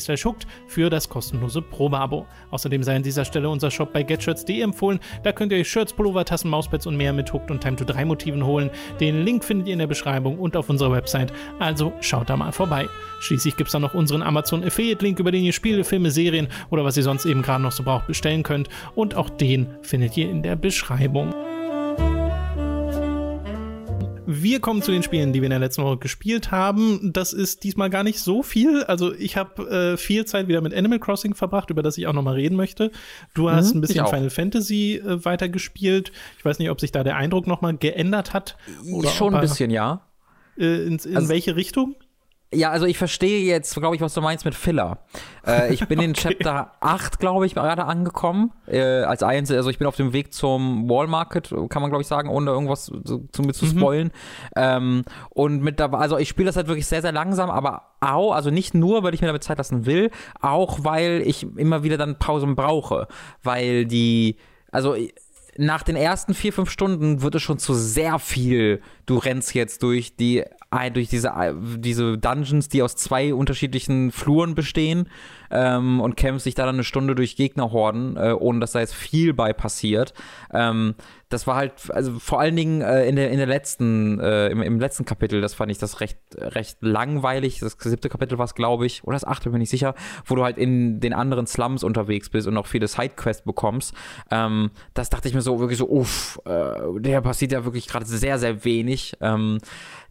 für das kostenlose Probeabo. Außerdem sei an dieser Stelle unser Shop bei getshirts.de empfohlen. Da könnt ihr euch Shirts, Pullover, Tassen, Mauspads und mehr mit Hooked und Time to 3 Motiven holen. Den Link findet ihr in der Beschreibung und auf unserer Website. Also schaut da mal vorbei. Schließlich gibt es dann noch unseren Amazon Affiliate Link, über den ihr Spiele, Filme, Serien oder was ihr sonst eben gerade noch so braucht, bestellen könnt. Und auch den findet ihr in der Beschreibung. Wir kommen zu den Spielen, die wir in der letzten Woche gespielt haben. Das ist diesmal gar nicht so viel. Also ich habe äh, viel Zeit wieder mit Animal Crossing verbracht, über das ich auch noch mal reden möchte. Du hast mhm, ein bisschen Final Fantasy äh, weitergespielt. Ich weiß nicht, ob sich da der Eindruck noch mal geändert hat. Oder Schon ein bisschen, ja. Äh, in, in also, welche Richtung? Ja, also ich verstehe jetzt, glaube ich, was du meinst mit Filler. Äh, ich bin in okay. Chapter 8, glaube ich, gerade angekommen. Äh, als eins, also ich bin auf dem Weg zum Wall Market, kann man, glaube ich, sagen, ohne irgendwas zu, zu, mit zu mhm. spoilen. Ähm, und mit dabei, also ich spiele das halt wirklich sehr, sehr langsam, aber auch, also nicht nur, weil ich mir damit Zeit lassen will, auch weil ich immer wieder dann Pausen brauche. Weil die, also nach den ersten vier, fünf Stunden wird es schon zu sehr viel. Du rennst jetzt durch die durch diese, diese Dungeons, die aus zwei unterschiedlichen Fluren bestehen ähm, und kämpfst dich da dann eine Stunde durch Gegnerhorden, äh, ohne dass da jetzt viel bei passiert. Ähm, das war halt, also vor allen Dingen äh, in, der, in der letzten, äh, im, im letzten Kapitel, das fand ich das recht, recht langweilig. Das siebte Kapitel war es, glaube ich, oder das achte, bin ich sicher, wo du halt in den anderen Slums unterwegs bist und auch viele Sidequests bekommst. Ähm, das dachte ich mir so wirklich so, uff, äh, der passiert ja wirklich gerade sehr, sehr wenig. Ähm,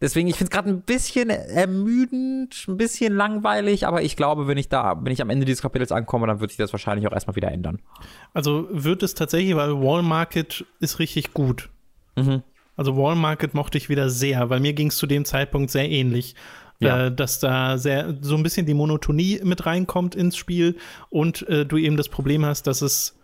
deswegen, ich finde es gerade ein bisschen ermüdend, ein bisschen langweilig, aber ich glaube, wenn ich da, wenn ich am Ende dieses Kapitels ankomme, dann wird sich das wahrscheinlich auch erstmal wieder ändern. Also wird es tatsächlich, weil Wall Market ist richtig gut. Mhm. Also Wall Market mochte ich wieder sehr, weil mir ging es zu dem Zeitpunkt sehr ähnlich. Ja. Äh, dass da sehr so ein bisschen die Monotonie mit reinkommt ins Spiel und äh, du eben das Problem hast, dass es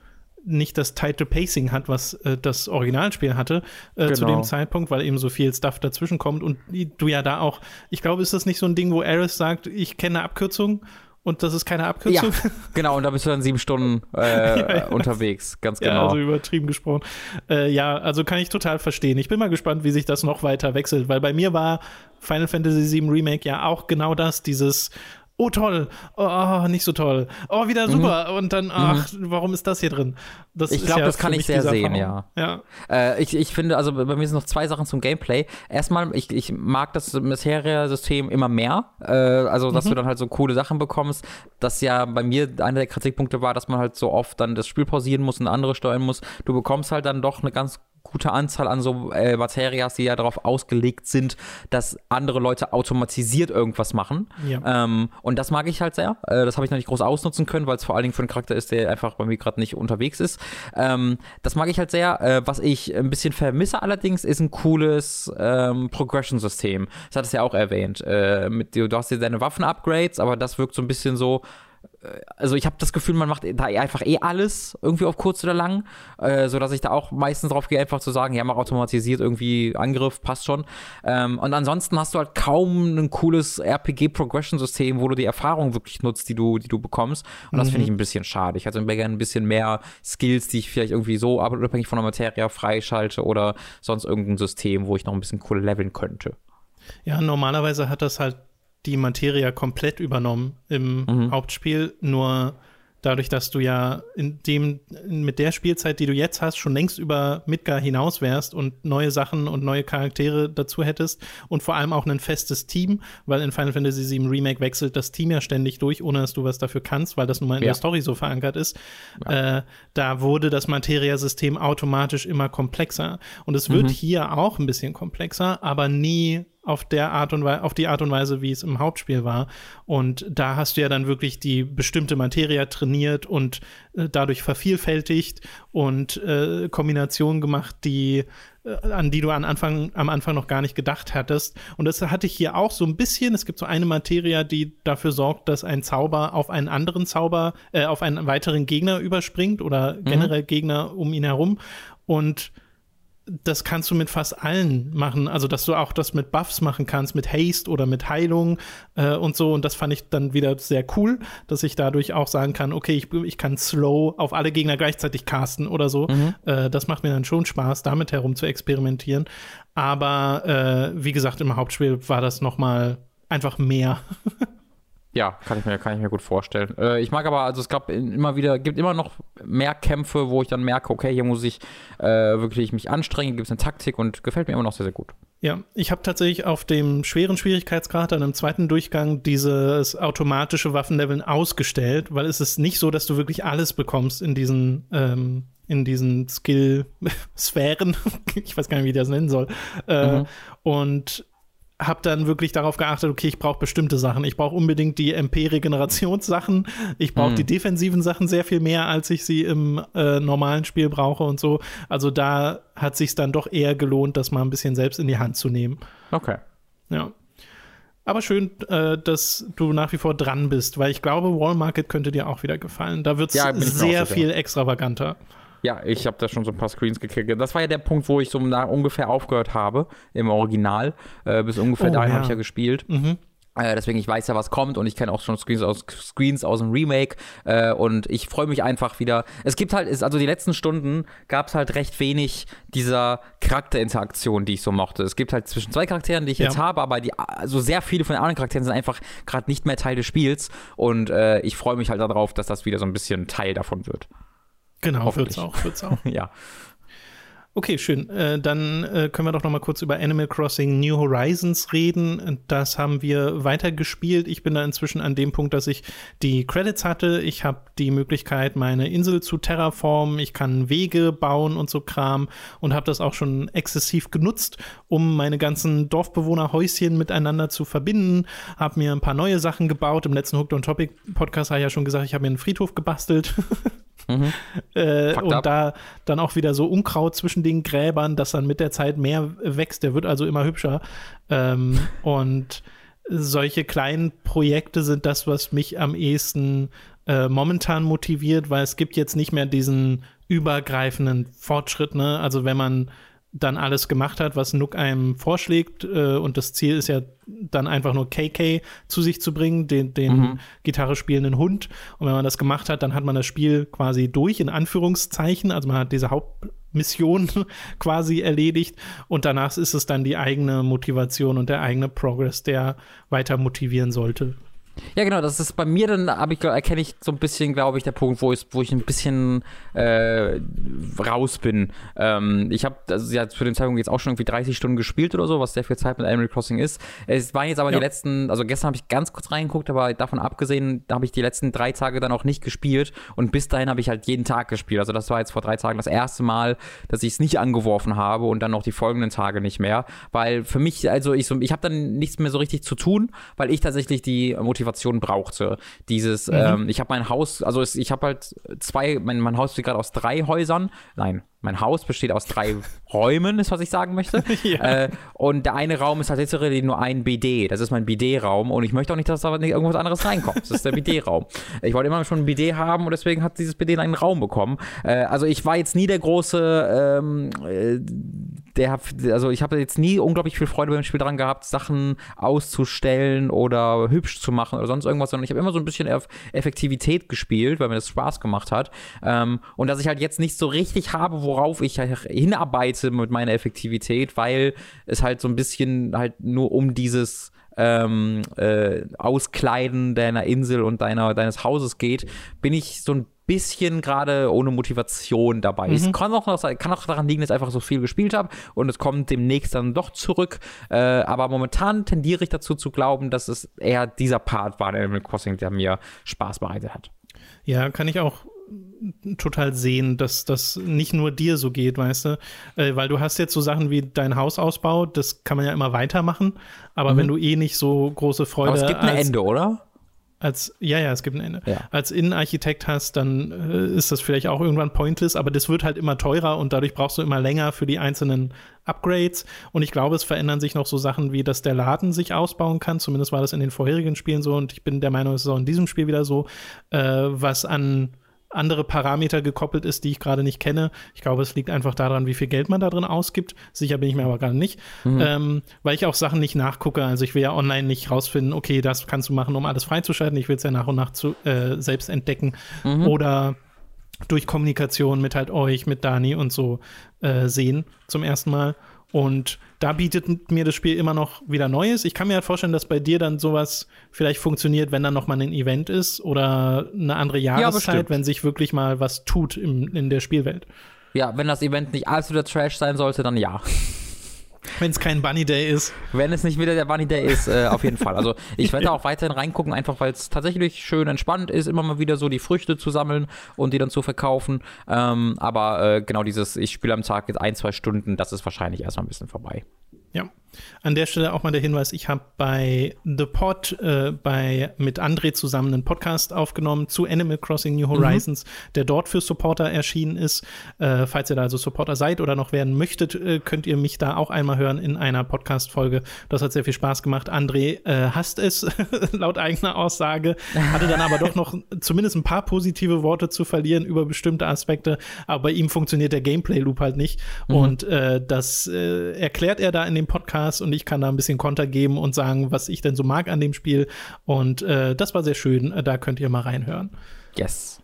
nicht das Title Pacing hat, was äh, das Originalspiel hatte äh, genau. zu dem Zeitpunkt, weil eben so viel Stuff dazwischen kommt und du ja da auch, ich glaube, ist das nicht so ein Ding, wo Aris sagt, ich kenne Abkürzung und das ist keine Abkürzung. Ja, genau, und da bist du dann sieben Stunden äh, ja, ja. unterwegs, ganz genau. Ja, also übertrieben gesprochen. Äh, ja, also kann ich total verstehen. Ich bin mal gespannt, wie sich das noch weiter wechselt, weil bei mir war Final Fantasy VII Remake ja auch genau das, dieses oh toll, oh, nicht so toll, oh, wieder super. Mhm. Und dann, ach, mhm. warum ist das hier drin? Das ich glaube, ja das kann ich sehr sehen, ja. ja. Äh, ich, ich finde, also bei mir sind noch zwei Sachen zum Gameplay. Erstmal, ich, ich mag das Materia-System immer mehr. Äh, also, dass mhm. du dann halt so coole Sachen bekommst. Das ja bei mir einer der Kritikpunkte war, dass man halt so oft dann das Spiel pausieren muss und andere steuern muss. Du bekommst halt dann doch eine ganz gute Anzahl an so äh, Materias, die ja darauf ausgelegt sind, dass andere Leute automatisiert irgendwas machen. Ja. Ähm, und das mag ich halt sehr. Äh, das habe ich noch nicht groß ausnutzen können, weil es vor allen Dingen für einen Charakter ist, der einfach bei mir gerade nicht unterwegs ist. Ähm, das mag ich halt sehr. Äh, was ich ein bisschen vermisse allerdings, ist ein cooles ähm, Progression-System. Das hat es ja auch erwähnt. Äh, mit, du hast ja deine Waffen-Upgrades, aber das wirkt so ein bisschen so, also ich habe das Gefühl, man macht da einfach eh alles irgendwie auf kurz oder lang, äh, so dass ich da auch meistens drauf gehe, einfach zu sagen, ja, mach automatisiert irgendwie Angriff, passt schon. Ähm, und ansonsten hast du halt kaum ein cooles RPG-Progression-System, wo du die Erfahrung wirklich nutzt, die du, die du bekommst. Und das mhm. finde ich ein bisschen schade. Ich hätte gerne ein bisschen mehr Skills, die ich vielleicht irgendwie so unabhängig von der Materie freischalte oder sonst irgendein System, wo ich noch ein bisschen cool leveln könnte. Ja, normalerweise hat das halt die Materia komplett übernommen im mhm. Hauptspiel, nur dadurch, dass du ja in dem, mit der Spielzeit, die du jetzt hast, schon längst über Midgar hinaus wärst und neue Sachen und neue Charaktere dazu hättest und vor allem auch ein festes Team, weil in Final Fantasy VII Remake wechselt das Team ja ständig durch, ohne dass du was dafür kannst, weil das nun mal in ja. der Story so verankert ist. Ja. Äh, da wurde das Materia-System automatisch immer komplexer. Und es wird mhm. hier auch ein bisschen komplexer, aber nie auf der Art und Weise, auf die Art und Weise, wie es im Hauptspiel war. Und da hast du ja dann wirklich die bestimmte Materie trainiert und äh, dadurch vervielfältigt und äh, Kombinationen gemacht, die äh, an die du an Anfang, am Anfang noch gar nicht gedacht hattest. Und das hatte ich hier auch so ein bisschen. Es gibt so eine Materie, die dafür sorgt, dass ein Zauber auf einen anderen Zauber, äh, auf einen weiteren Gegner überspringt oder mhm. generell mhm. Gegner um ihn herum. Und das kannst du mit fast allen machen. Also, dass du auch das mit Buffs machen kannst, mit Haste oder mit Heilung äh, und so. Und das fand ich dann wieder sehr cool, dass ich dadurch auch sagen kann, okay, ich, ich kann Slow auf alle Gegner gleichzeitig casten oder so. Mhm. Äh, das macht mir dann schon Spaß, damit herum zu experimentieren. Aber äh, wie gesagt, im Hauptspiel war das noch mal einfach mehr. Ja, kann ich mir, kann ich mir gut vorstellen. Äh, ich mag aber, also es gab immer wieder, gibt immer noch mehr Kämpfe, wo ich dann merke, okay, hier muss ich äh, wirklich mich anstrengen, gibt es eine Taktik und gefällt mir immer noch sehr, sehr gut. Ja, ich habe tatsächlich auf dem schweren Schwierigkeitsgrad dann im zweiten Durchgang dieses automatische Waffenleveln ausgestellt, weil es ist nicht so, dass du wirklich alles bekommst in diesen ähm, in diesen Skill-Sphären. ich weiß gar nicht, wie ich das nennen soll. Äh, mhm. Und habe dann wirklich darauf geachtet, okay, ich brauche bestimmte Sachen. Ich brauche unbedingt die MP-Regenerationssachen. Ich brauche mhm. die defensiven Sachen sehr viel mehr, als ich sie im äh, normalen Spiel brauche und so. Also da hat sich dann doch eher gelohnt, das mal ein bisschen selbst in die Hand zu nehmen. Okay. Ja. Aber schön, äh, dass du nach wie vor dran bist, weil ich glaube, Wall Market könnte dir auch wieder gefallen. Da wird es ja, sehr viel extravaganter. Ja, ich habe da schon so ein paar Screens gekriegt. Das war ja der Punkt, wo ich so nach ungefähr aufgehört habe im Original. Äh, bis ungefähr oh, dahin ja. habe ich ja gespielt. Mhm. Äh, deswegen, ich weiß ja, was kommt und ich kenne auch schon Screens aus, Screens aus dem Remake äh, und ich freue mich einfach wieder. Es gibt halt, also die letzten Stunden gab es halt recht wenig dieser Charakterinteraktion, die ich so mochte. Es gibt halt zwischen zwei Charakteren, die ich ja. jetzt habe, aber die, also sehr viele von den anderen Charakteren sind einfach gerade nicht mehr Teil des Spiels und äh, ich freue mich halt darauf, dass das wieder so ein bisschen Teil davon wird. Genau, wird's auch, wird's auch. ja. Okay, schön. Äh, dann äh, können wir doch noch mal kurz über Animal Crossing New Horizons reden. Das haben wir weitergespielt. Ich bin da inzwischen an dem Punkt, dass ich die Credits hatte. Ich habe die Möglichkeit, meine Insel zu terraformen. Ich kann Wege bauen und so Kram und habe das auch schon exzessiv genutzt, um meine ganzen Dorfbewohnerhäuschen miteinander zu verbinden. Habe mir ein paar neue Sachen gebaut. Im letzten Hooked on Topic Podcast habe ich ja schon gesagt, ich habe mir einen Friedhof gebastelt. Mhm. Äh, und up. da dann auch wieder so Unkraut zwischen den Gräbern, das dann mit der Zeit mehr wächst. Der wird also immer hübscher. Ähm, und solche kleinen Projekte sind das, was mich am ehesten äh, momentan motiviert, weil es gibt jetzt nicht mehr diesen übergreifenden Fortschritt. Ne? Also wenn man dann alles gemacht hat, was Nook einem vorschlägt. Äh, und das Ziel ist ja dann einfach nur KK zu sich zu bringen, den, den mhm. Gitarre spielenden Hund. Und wenn man das gemacht hat, dann hat man das Spiel quasi durch, in Anführungszeichen. Also man hat diese Hauptmission quasi erledigt. Und danach ist es dann die eigene Motivation und der eigene Progress, der weiter motivieren sollte. Ja, genau, das ist bei mir dann, ich, erkenne ich so ein bisschen, glaube ich, der Punkt, wo ich, wo ich ein bisschen äh, raus bin. Ähm, ich habe also ja für den Zeitpunkt jetzt auch schon irgendwie 30 Stunden gespielt oder so, was sehr viel Zeit mit Animal Crossing ist. Es waren jetzt aber ja. die letzten, also gestern habe ich ganz kurz reingeguckt, aber davon abgesehen, da habe ich die letzten drei Tage dann auch nicht gespielt und bis dahin habe ich halt jeden Tag gespielt. Also das war jetzt vor drei Tagen das erste Mal, dass ich es nicht angeworfen habe und dann noch die folgenden Tage nicht mehr, weil für mich, also ich so, ich habe dann nichts mehr so richtig zu tun, weil ich tatsächlich die Motivation Motivation brauchte. Dieses, mhm. ähm, ich habe mein Haus, also ich habe halt zwei, mein, mein Haus besteht gerade aus drei Häusern. Nein, mein Haus besteht aus drei Räumen, ist was ich sagen möchte. ja. äh, und der eine Raum ist tatsächlich nur ein BD. Das ist mein BD-Raum und ich möchte auch nicht, dass da irgendwas anderes reinkommt. Das ist der BD-Raum. Ich wollte immer schon ein BD haben und deswegen hat dieses BD einen Raum bekommen. Äh, also ich war jetzt nie der große, ähm, äh, der, also ich habe jetzt nie unglaublich viel Freude beim Spiel dran gehabt, Sachen auszustellen oder hübsch zu machen oder sonst irgendwas, sondern ich habe immer so ein bisschen auf Effektivität gespielt, weil mir das Spaß gemacht hat. Ähm, und dass ich halt jetzt nicht so richtig habe, worauf ich hinarbeite mit meiner Effektivität, weil es halt so ein bisschen halt nur um dieses ähm, äh, Auskleiden deiner Insel und deiner, deines Hauses geht, bin ich so ein bisschen gerade ohne Motivation dabei. Mhm. Es kann auch, kann auch daran liegen, dass ich einfach so viel gespielt habe und es kommt demnächst dann doch zurück. Äh, aber momentan tendiere ich dazu zu glauben, dass es eher dieser Part war in Animal Crossing, der mir Spaß bereitet hat. Ja, kann ich auch total sehen, dass das nicht nur dir so geht, weißt du? Äh, weil du hast jetzt so Sachen wie dein Hausausbau, das kann man ja immer weitermachen, aber mhm. wenn du eh nicht so große Freude hast. Es gibt ein Ende, oder? als, ja, ja, es gibt ein Ende. Ja. Als Innenarchitekt hast, dann äh, ist das vielleicht auch irgendwann pointless, aber das wird halt immer teurer und dadurch brauchst du immer länger für die einzelnen Upgrades. Und ich glaube, es verändern sich noch so Sachen wie, dass der Laden sich ausbauen kann. Zumindest war das in den vorherigen Spielen so und ich bin der Meinung, es ist auch in diesem Spiel wieder so, äh, was an andere Parameter gekoppelt ist, die ich gerade nicht kenne. Ich glaube, es liegt einfach daran, wie viel Geld man da drin ausgibt. Sicher bin ich mir aber gerade nicht, mhm. ähm, weil ich auch Sachen nicht nachgucke. Also ich will ja online nicht rausfinden, okay, das kannst du machen, um alles freizuschalten. Ich will es ja nach und nach zu, äh, selbst entdecken. Mhm. Oder durch Kommunikation mit halt euch, mit Dani und so äh, sehen zum ersten Mal. Und da bietet mir das Spiel immer noch wieder Neues. Ich kann mir halt vorstellen, dass bei dir dann sowas vielleicht funktioniert, wenn dann noch mal ein Event ist oder eine andere Jahreszeit, ja, wenn sich wirklich mal was tut im, in der Spielwelt. Ja, wenn das Event nicht der Trash sein sollte, dann ja. Wenn es kein Bunny Day ist. Wenn es nicht wieder der Bunny Day ist, äh, auf jeden Fall. Also ich werde auch weiterhin reingucken, einfach weil es tatsächlich schön entspannt ist, immer mal wieder so die Früchte zu sammeln und die dann zu verkaufen. Ähm, aber äh, genau dieses, ich spiele am Tag jetzt ein, zwei Stunden, das ist wahrscheinlich erstmal ein bisschen vorbei. Ja. An der Stelle auch mal der Hinweis, ich habe bei The Pod äh, bei, mit André zusammen einen Podcast aufgenommen zu Animal Crossing New Horizons, mhm. der dort für Supporter erschienen ist. Äh, falls ihr da also Supporter seid oder noch werden möchtet, äh, könnt ihr mich da auch einmal hören in einer Podcast-Folge. Das hat sehr viel Spaß gemacht. André äh, hasst es, laut eigener Aussage, hatte dann aber doch noch zumindest ein paar positive Worte zu verlieren über bestimmte Aspekte, aber bei ihm funktioniert der Gameplay-Loop halt nicht. Mhm. Und äh, das äh, erklärt er da in dem Podcast Podcast und ich kann da ein bisschen Konter geben und sagen, was ich denn so mag an dem Spiel. Und äh, das war sehr schön. Da könnt ihr mal reinhören. Yes.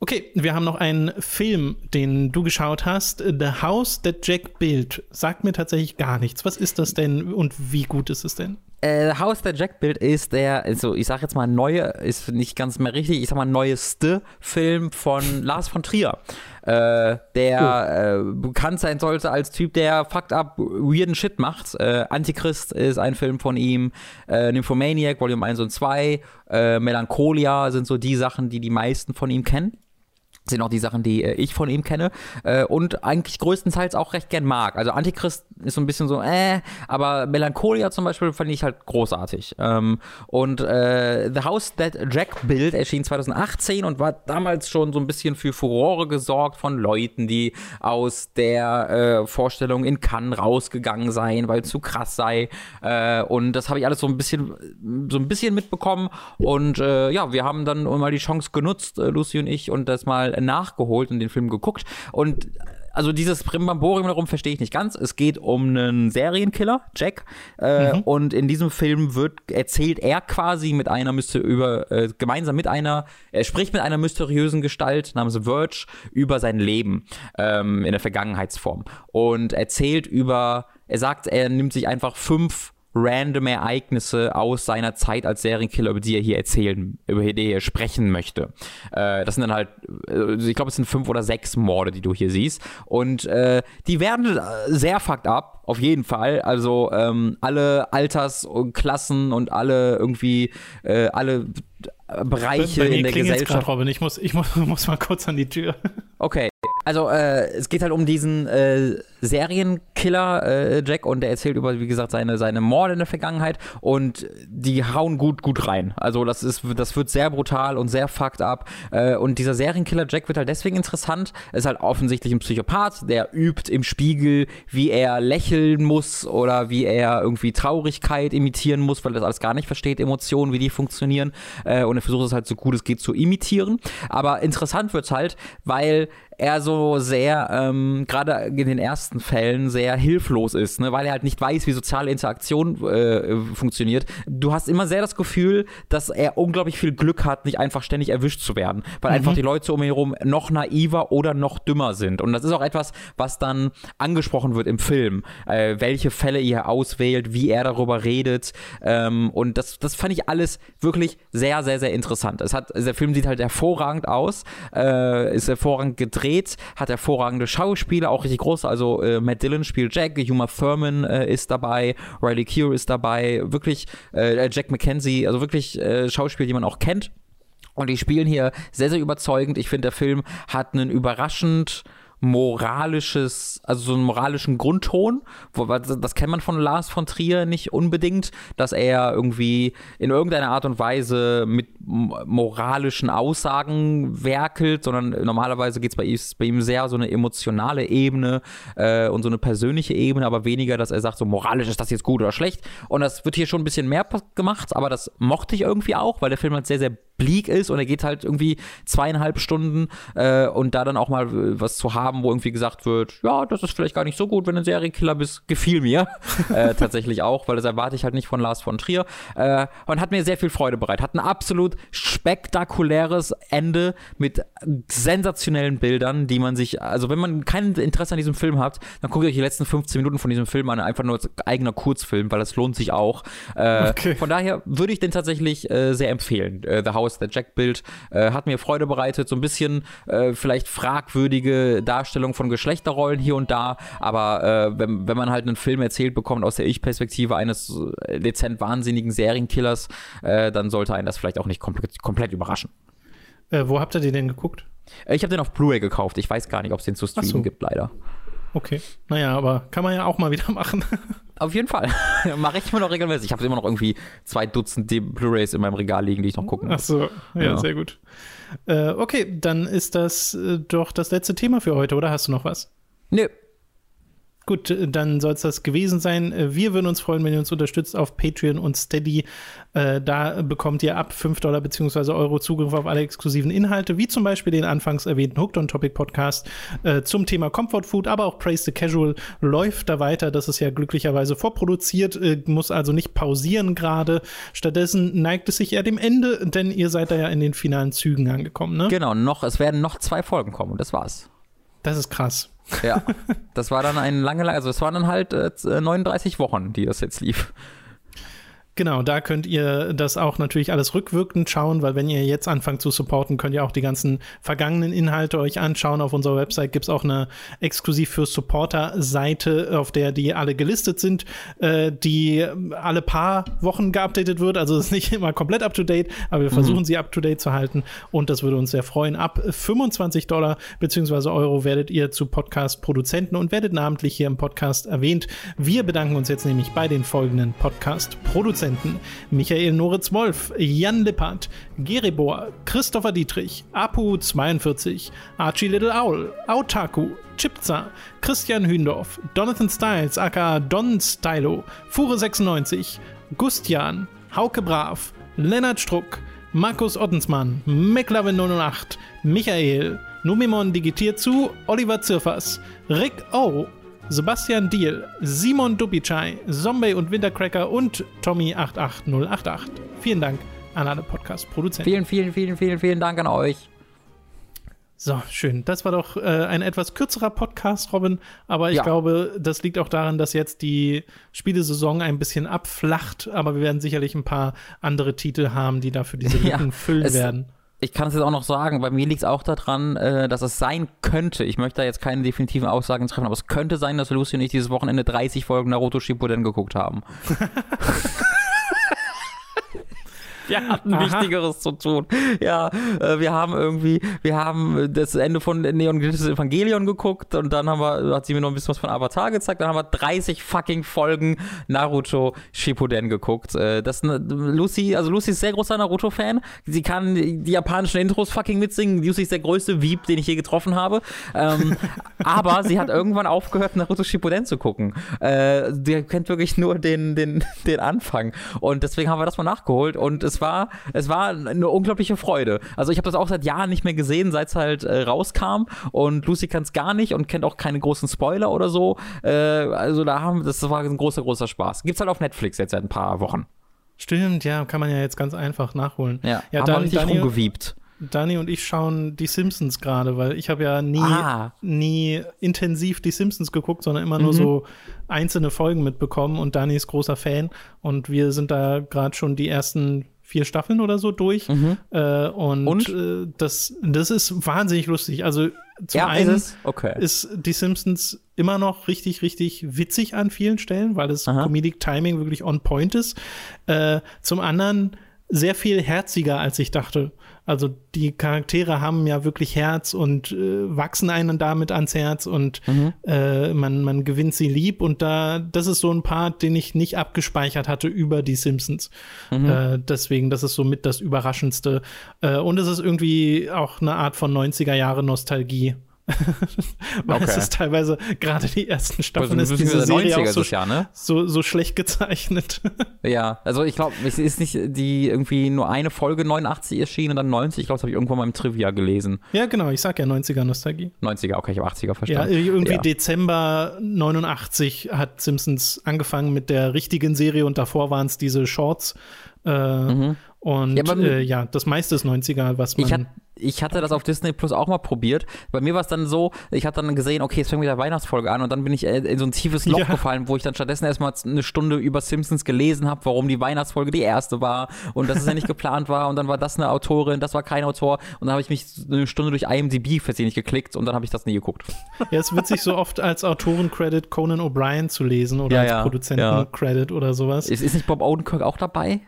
Okay, wir haben noch einen Film, den du geschaut hast. The House That Jack Built. Sagt mir tatsächlich gar nichts. Was ist das denn und wie gut ist es denn? Äh, House der Jack Bild ist der, also ich sag jetzt mal neue, ist nicht ganz mehr richtig, ich sag mal neueste Film von Lars von Trier. Äh, der oh. äh, bekannt sein sollte als Typ, der fucked up weirden Shit macht. Äh, Antichrist ist ein Film von ihm, äh, Nymphomaniac, Volume 1 und 2, äh, Melancholia sind so die Sachen, die die meisten von ihm kennen sind auch die Sachen, die äh, ich von ihm kenne äh, und eigentlich größtenteils auch recht gern mag. Also Antichrist ist so ein bisschen so, äh, aber Melancholia zum Beispiel fand ich halt großartig. Ähm, und äh, The House That Jack Built erschien 2018 und war damals schon so ein bisschen für Furore gesorgt von Leuten, die aus der äh, Vorstellung in Cannes rausgegangen seien, weil es zu krass sei. Äh, und das habe ich alles so ein bisschen, so ein bisschen mitbekommen. Und äh, ja, wir haben dann mal die Chance genutzt, Lucy und ich, und das mal nachgeholt und den Film geguckt. Und also dieses Primbamborium darum verstehe ich nicht ganz. Es geht um einen Serienkiller, Jack, äh, mhm. und in diesem Film wird erzählt er quasi mit einer über äh, gemeinsam mit einer, er spricht mit einer mysteriösen Gestalt namens Verge über sein Leben ähm, in der Vergangenheitsform und erzählt über, er sagt, er nimmt sich einfach fünf random Ereignisse aus seiner Zeit als Serienkiller, über die er hier erzählen, über die er sprechen möchte. Äh, das sind dann halt, äh, ich glaube, es sind fünf oder sechs Morde, die du hier siehst. Und äh, die werden sehr fucked up, auf jeden Fall. Also ähm, alle Altersklassen und alle irgendwie, äh, alle Bereiche in der Gesellschaft. Grad, Robin, ich muss, ich muss, muss mal kurz an die Tür. Okay. Also äh, es geht halt um diesen äh, Serienkiller äh, Jack und der erzählt über, wie gesagt, seine, seine Morde in der Vergangenheit und die hauen gut, gut rein. Also das ist, das wird sehr brutal und sehr fucked up. Äh, und dieser Serienkiller Jack wird halt deswegen interessant. Er ist halt offensichtlich ein Psychopath, der übt im Spiegel, wie er lächeln muss oder wie er irgendwie Traurigkeit imitieren muss, weil er das alles gar nicht versteht, Emotionen, wie die funktionieren. Äh, und er versucht es halt so gut es geht zu imitieren. Aber interessant wird es halt, weil er so sehr, ähm, gerade in den ersten Fällen, sehr hilflos ist, ne? weil er halt nicht weiß, wie soziale Interaktion äh, funktioniert. Du hast immer sehr das Gefühl, dass er unglaublich viel Glück hat, nicht einfach ständig erwischt zu werden, weil mhm. einfach die Leute um ihn herum noch naiver oder noch dümmer sind. Und das ist auch etwas, was dann angesprochen wird im Film, äh, welche Fälle er auswählt, wie er darüber redet. Ähm, und das, das fand ich alles wirklich sehr, sehr, sehr interessant. Es hat, der Film sieht halt hervorragend aus, äh, ist hervorragend gedreht hat hervorragende Schauspieler, auch richtig große. Also äh, Matt Dillon spielt Jack, Huma Thurman äh, ist dabei, Riley Keough ist dabei, wirklich äh, Jack McKenzie, also wirklich äh, Schauspieler, die man auch kennt. Und die spielen hier sehr, sehr überzeugend. Ich finde, der Film hat einen überraschend moralisches, also so einen moralischen Grundton. Das kennt man von Lars von Trier nicht unbedingt, dass er irgendwie in irgendeiner Art und Weise mit moralischen Aussagen werkelt, sondern normalerweise geht es bei, ihm sehr so eine emotionale Ebene äh, und so eine persönliche Ebene, aber weniger, dass er sagt, so moralisch ist das jetzt gut oder schlecht. Und das wird hier schon ein bisschen mehr gemacht, aber das mochte ich irgendwie auch, weil der Film halt sehr, sehr bleak ist und er geht halt irgendwie zweieinhalb Stunden äh, und da dann auch mal äh, was zu haben, wo irgendwie gesagt wird, ja, das ist vielleicht gar nicht so gut, wenn du ein Serienkiller bist, gefiel mir äh, tatsächlich auch, weil das erwarte ich halt nicht von Lars von Trier äh, und hat mir sehr viel Freude bereit. Hat ein absolut spektakuläres Ende mit sensationellen Bildern, die man sich, also wenn man kein Interesse an diesem Film hat, dann guckt euch die letzten 15 Minuten von diesem Film an, einfach nur als eigener Kurzfilm, weil das lohnt sich auch. Äh, okay. Von daher würde ich den tatsächlich äh, sehr empfehlen. The House, der Jack-Bild äh, hat mir Freude bereitet. So ein bisschen äh, vielleicht fragwürdige Darstellung von Geschlechterrollen hier und da, aber äh, wenn, wenn man halt einen Film erzählt bekommt aus der Ich-Perspektive eines dezent wahnsinnigen Serienkillers, dann sollte einen das vielleicht auch nicht komplett, komplett überraschen. wo habt ihr den denn geguckt? Ich habe den auf Blu-ray gekauft. Ich weiß gar nicht, ob es den zu streamen so. gibt, leider. Okay. Naja, aber kann man ja auch mal wieder machen. Auf jeden Fall. Mache ich immer noch regelmäßig. Ich habe immer noch irgendwie zwei Dutzend Blu-rays in meinem Regal liegen, die ich noch gucken muss. Ach so, ja, ja. sehr gut. Äh, okay, dann ist das äh, doch das letzte Thema für heute, oder hast du noch was? Nö, Gut, dann soll es das gewesen sein. Wir würden uns freuen, wenn ihr uns unterstützt auf Patreon und Steady. Äh, da bekommt ihr ab 5 Dollar bzw. Euro Zugriff auf alle exklusiven Inhalte, wie zum Beispiel den anfangs erwähnten Hooked on Topic Podcast äh, zum Thema Comfort Food, aber auch Praise the Casual läuft da weiter. Das ist ja glücklicherweise vorproduziert, äh, muss also nicht pausieren gerade. Stattdessen neigt es sich eher dem Ende, denn ihr seid da ja in den finalen Zügen angekommen, ne? Genau, noch, es werden noch zwei Folgen kommen und das war's. Das ist krass. Ja, das war dann ein lange, also es waren dann halt äh, 39 Wochen, die das jetzt lief. Genau, da könnt ihr das auch natürlich alles rückwirkend schauen, weil wenn ihr jetzt anfangt zu supporten, könnt ihr auch die ganzen vergangenen Inhalte euch anschauen. Auf unserer Website gibt es auch eine exklusiv für Supporter-Seite, auf der die alle gelistet sind, äh, die alle paar Wochen geupdatet wird. Also ist nicht immer komplett up-to-date, aber wir mhm. versuchen sie up-to-date zu halten und das würde uns sehr freuen. Ab 25 Dollar bzw. Euro werdet ihr zu Podcast-Produzenten und werdet namentlich hier im Podcast erwähnt. Wir bedanken uns jetzt nämlich bei den folgenden Podcast-Produzenten. Produzenten Michael Noritz-Wolf, Jan Lippert, Geribor, Christopher Dietrich, Apu42, Archie Little Owl, Autaku, Chipza, Christian Hündorf, Donathan Styles, aka Don Stylo, Fure96, Gustian, Hauke Brav, Lennart Struck, Markus Ottensmann, McLavin008, Michael, Numimon digitiert zu, Oliver Zirfers, Rick O, Sebastian Diel, Simon Dubicai, Zombie und Wintercracker und Tommy88088. Vielen Dank an alle Podcast-Produzenten. Vielen, vielen, vielen, vielen, vielen Dank an euch. So, schön. Das war doch äh, ein etwas kürzerer Podcast, Robin. Aber ich ja. glaube, das liegt auch daran, dass jetzt die Spielesaison ein bisschen abflacht. Aber wir werden sicherlich ein paar andere Titel haben, die dafür diese Lücken ja, füllen werden ich kann es jetzt auch noch sagen, bei mir liegt es auch daran, äh, dass es sein könnte, ich möchte da jetzt keine definitiven Aussagen treffen, aber es könnte sein, dass Lucy und ich dieses Wochenende 30 Folgen Naruto Shippuden geguckt haben. wir hatten Aha. Wichtigeres zu tun. Ja, äh, wir haben irgendwie, wir haben das Ende von Neon Genesis Evangelion geguckt und dann haben wir, hat sie mir noch ein bisschen was von Avatar gezeigt, dann haben wir 30 fucking Folgen Naruto Shippuden geguckt. Äh, das Lucy, also Lucy ist sehr großer Naruto-Fan. Sie kann die japanischen Intros fucking mitsingen. Lucy ist der größte Wieb, den ich je getroffen habe. Ähm, aber sie hat irgendwann aufgehört, Naruto Shippuden zu gucken. Äh, die kennt wirklich nur den, den, den Anfang. Und deswegen haben wir das mal nachgeholt und es war, es war eine unglaubliche Freude. Also ich habe das auch seit Jahren nicht mehr gesehen, seit es halt äh, rauskam. Und Lucy kann es gar nicht und kennt auch keine großen Spoiler oder so. Äh, also da haben, das war ein großer, großer Spaß. Gibt's halt auf Netflix jetzt seit ein paar Wochen. Stimmt, ja, kann man ja jetzt ganz einfach nachholen. Ja, ja haben dann, richtig Daniel, rumgewiebt. Dani und ich schauen die Simpsons gerade, weil ich habe ja nie, ah. nie intensiv die Simpsons geguckt, sondern immer mhm. nur so einzelne Folgen mitbekommen und Dani ist großer Fan und wir sind da gerade schon die ersten vier Staffeln oder so durch. Mhm. Äh, und, und? Äh, das, das ist wahnsinnig lustig. Also zum ja, einen ist, okay. ist, die Simpsons immer noch richtig, richtig witzig an vielen Stellen, weil das Aha. Comedic Timing wirklich on point ist. Äh, zum anderen sehr viel herziger, als ich dachte. Also die Charaktere haben ja wirklich Herz und äh, wachsen einen damit ans Herz und mhm. äh, man, man gewinnt sie lieb und da, das ist so ein Part, den ich nicht abgespeichert hatte über die Simpsons. Mhm. Äh, deswegen, das ist so mit das Überraschendste. Äh, und es ist irgendwie auch eine Art von 90er Jahre Nostalgie Weil es Okay. ist teilweise, gerade die ersten Staffeln, Also, ist diese Serie 90er auch so, Jahr, ne? so, so schlecht gezeichnet. Ja, also ich glaube, es ist nicht die irgendwie nur eine Folge 89 erschienen und dann 90. Ich glaube, das habe ich irgendwann mal im Trivia gelesen. ja, genau, ich sag ja 90er-Nostalgie. 90er, okay, ich habe 80er Ja, verstanden. irgendwie Ja. Dezember 89 hat Simpsons angefangen mit der richtigen Serie und davor waren es diese Shorts. Äh, Und. Ja, äh, ja, das meiste ist 90er, was man. Ich, hat, ich hatte das auf Disney Plus auch mal probiert. Bei mir war es dann so, ich hatte dann gesehen, okay, es fängt wieder Weihnachtsfolge an und dann bin ich äh, in so ein tiefes Loch Ja. gefallen, wo ich dann stattdessen erstmal eine Stunde über Simpsons gelesen habe, warum die Weihnachtsfolge die erste war und dass es ja nicht geplant war und dann war das eine Autorin, das war kein Autor und dann habe ich mich eine Stunde durch IMDb versehentlich geklickt und dann habe ich das nie geguckt. ja, es wird sich so oft als Autoren-Credit Conan O'Brien zu lesen oder Ja, als Produzenten-Credit oder sowas. Ist, ist nicht Bob Odenkirk auch dabei?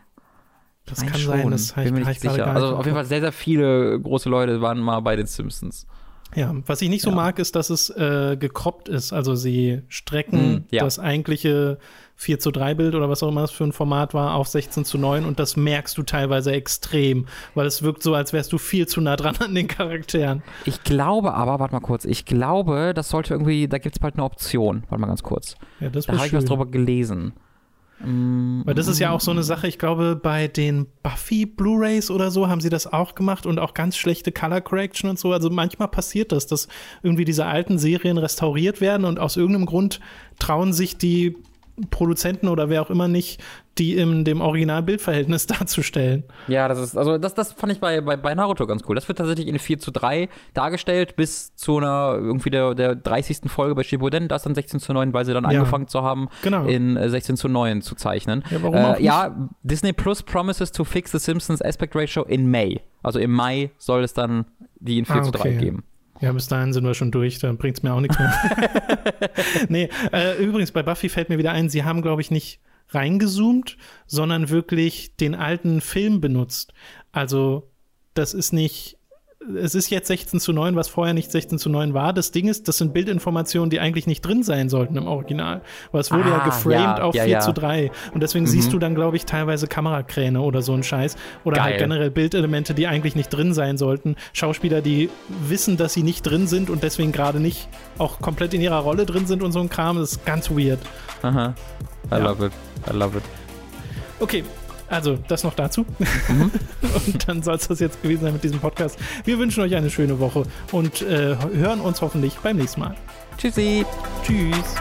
Das Nein, kann schon. sein, das habe ich, bin mir nicht ich gerade sicher. Also auf jeden. Fall sehr, sehr viele große Leute waren mal bei den Simpsons. Ja, was ich nicht so Ja. mag, ist, dass es äh, gekroppt ist. Also sie strecken Mm, ja. das eigentliche 4 zu 3 Bild oder was auch immer es für ein Format war auf 16 zu 9 und das merkst du teilweise extrem, weil es wirkt so, als wärst du viel zu nah dran an den Charakteren. Ich glaube aber, warte mal kurz, ich glaube, das sollte irgendwie, da gibt es bald eine Option. Warte mal ganz kurz. Ja, das Da habe ich was drüber gelesen. Mm, Weil das ist ja auch so eine Sache, ich glaube, bei den Buffy Blu-Rays oder so haben sie das auch gemacht und auch ganz schlechte Color Correction und so. Also manchmal passiert das, dass irgendwie diese alten Serien restauriert werden und aus irgendeinem Grund trauen sich die Produzenten oder wer auch immer nicht, die in dem Original-Bildverhältnis darzustellen. Ja, das ist, also das, das fand ich bei, bei, bei Naruto ganz cool. Das wird tatsächlich in 4 zu 3 dargestellt, bis zu einer, irgendwie der, der 30. Folge bei Shippuden, da ist dann 16 zu 9, weil sie dann Ja. angefangen zu haben, Genau. in äh, 16 zu 9 zu zeichnen. Ja, warum äh, ja, Disney Plus promises to fix the Simpsons Aspect Ratio in May. Also im Mai soll es dann die in 4 Ah, zu 3 okay. geben. Ja, bis dahin sind wir schon durch, dann bringt es mir auch nichts mehr. nee, äh, übrigens, bei Buffy fällt mir wieder ein, sie haben, glaube ich, nicht reingezoomt, sondern wirklich den alten Film benutzt. Also, das ist nicht. Es ist jetzt 16 zu 9, was vorher nicht 16 zu 9 war. Das Ding ist, das sind Bildinformationen, die eigentlich nicht drin sein sollten im Original. Weil es wurde ja Ah, geframed ja, auf ja, 4 ja. zu 3. Und deswegen siehst du dann, glaube ich, teilweise Kamerakräne oder so ein Scheiß. Oder halt Geil. generell Bildelemente, die eigentlich nicht drin sein sollten. Schauspieler, die wissen, dass sie nicht drin sind und deswegen gerade nicht auch komplett in ihrer Rolle drin sind und so ein Kram. Das ist ganz weird. Aha. I Ja. love it. I love it. Okay. Also, das noch dazu. Mhm. und dann soll es das jetzt gewesen sein mit diesem Podcast. Wir wünschen euch eine schöne Woche und äh, hören uns hoffentlich beim nächsten Mal. Tschüssi. Tschüss.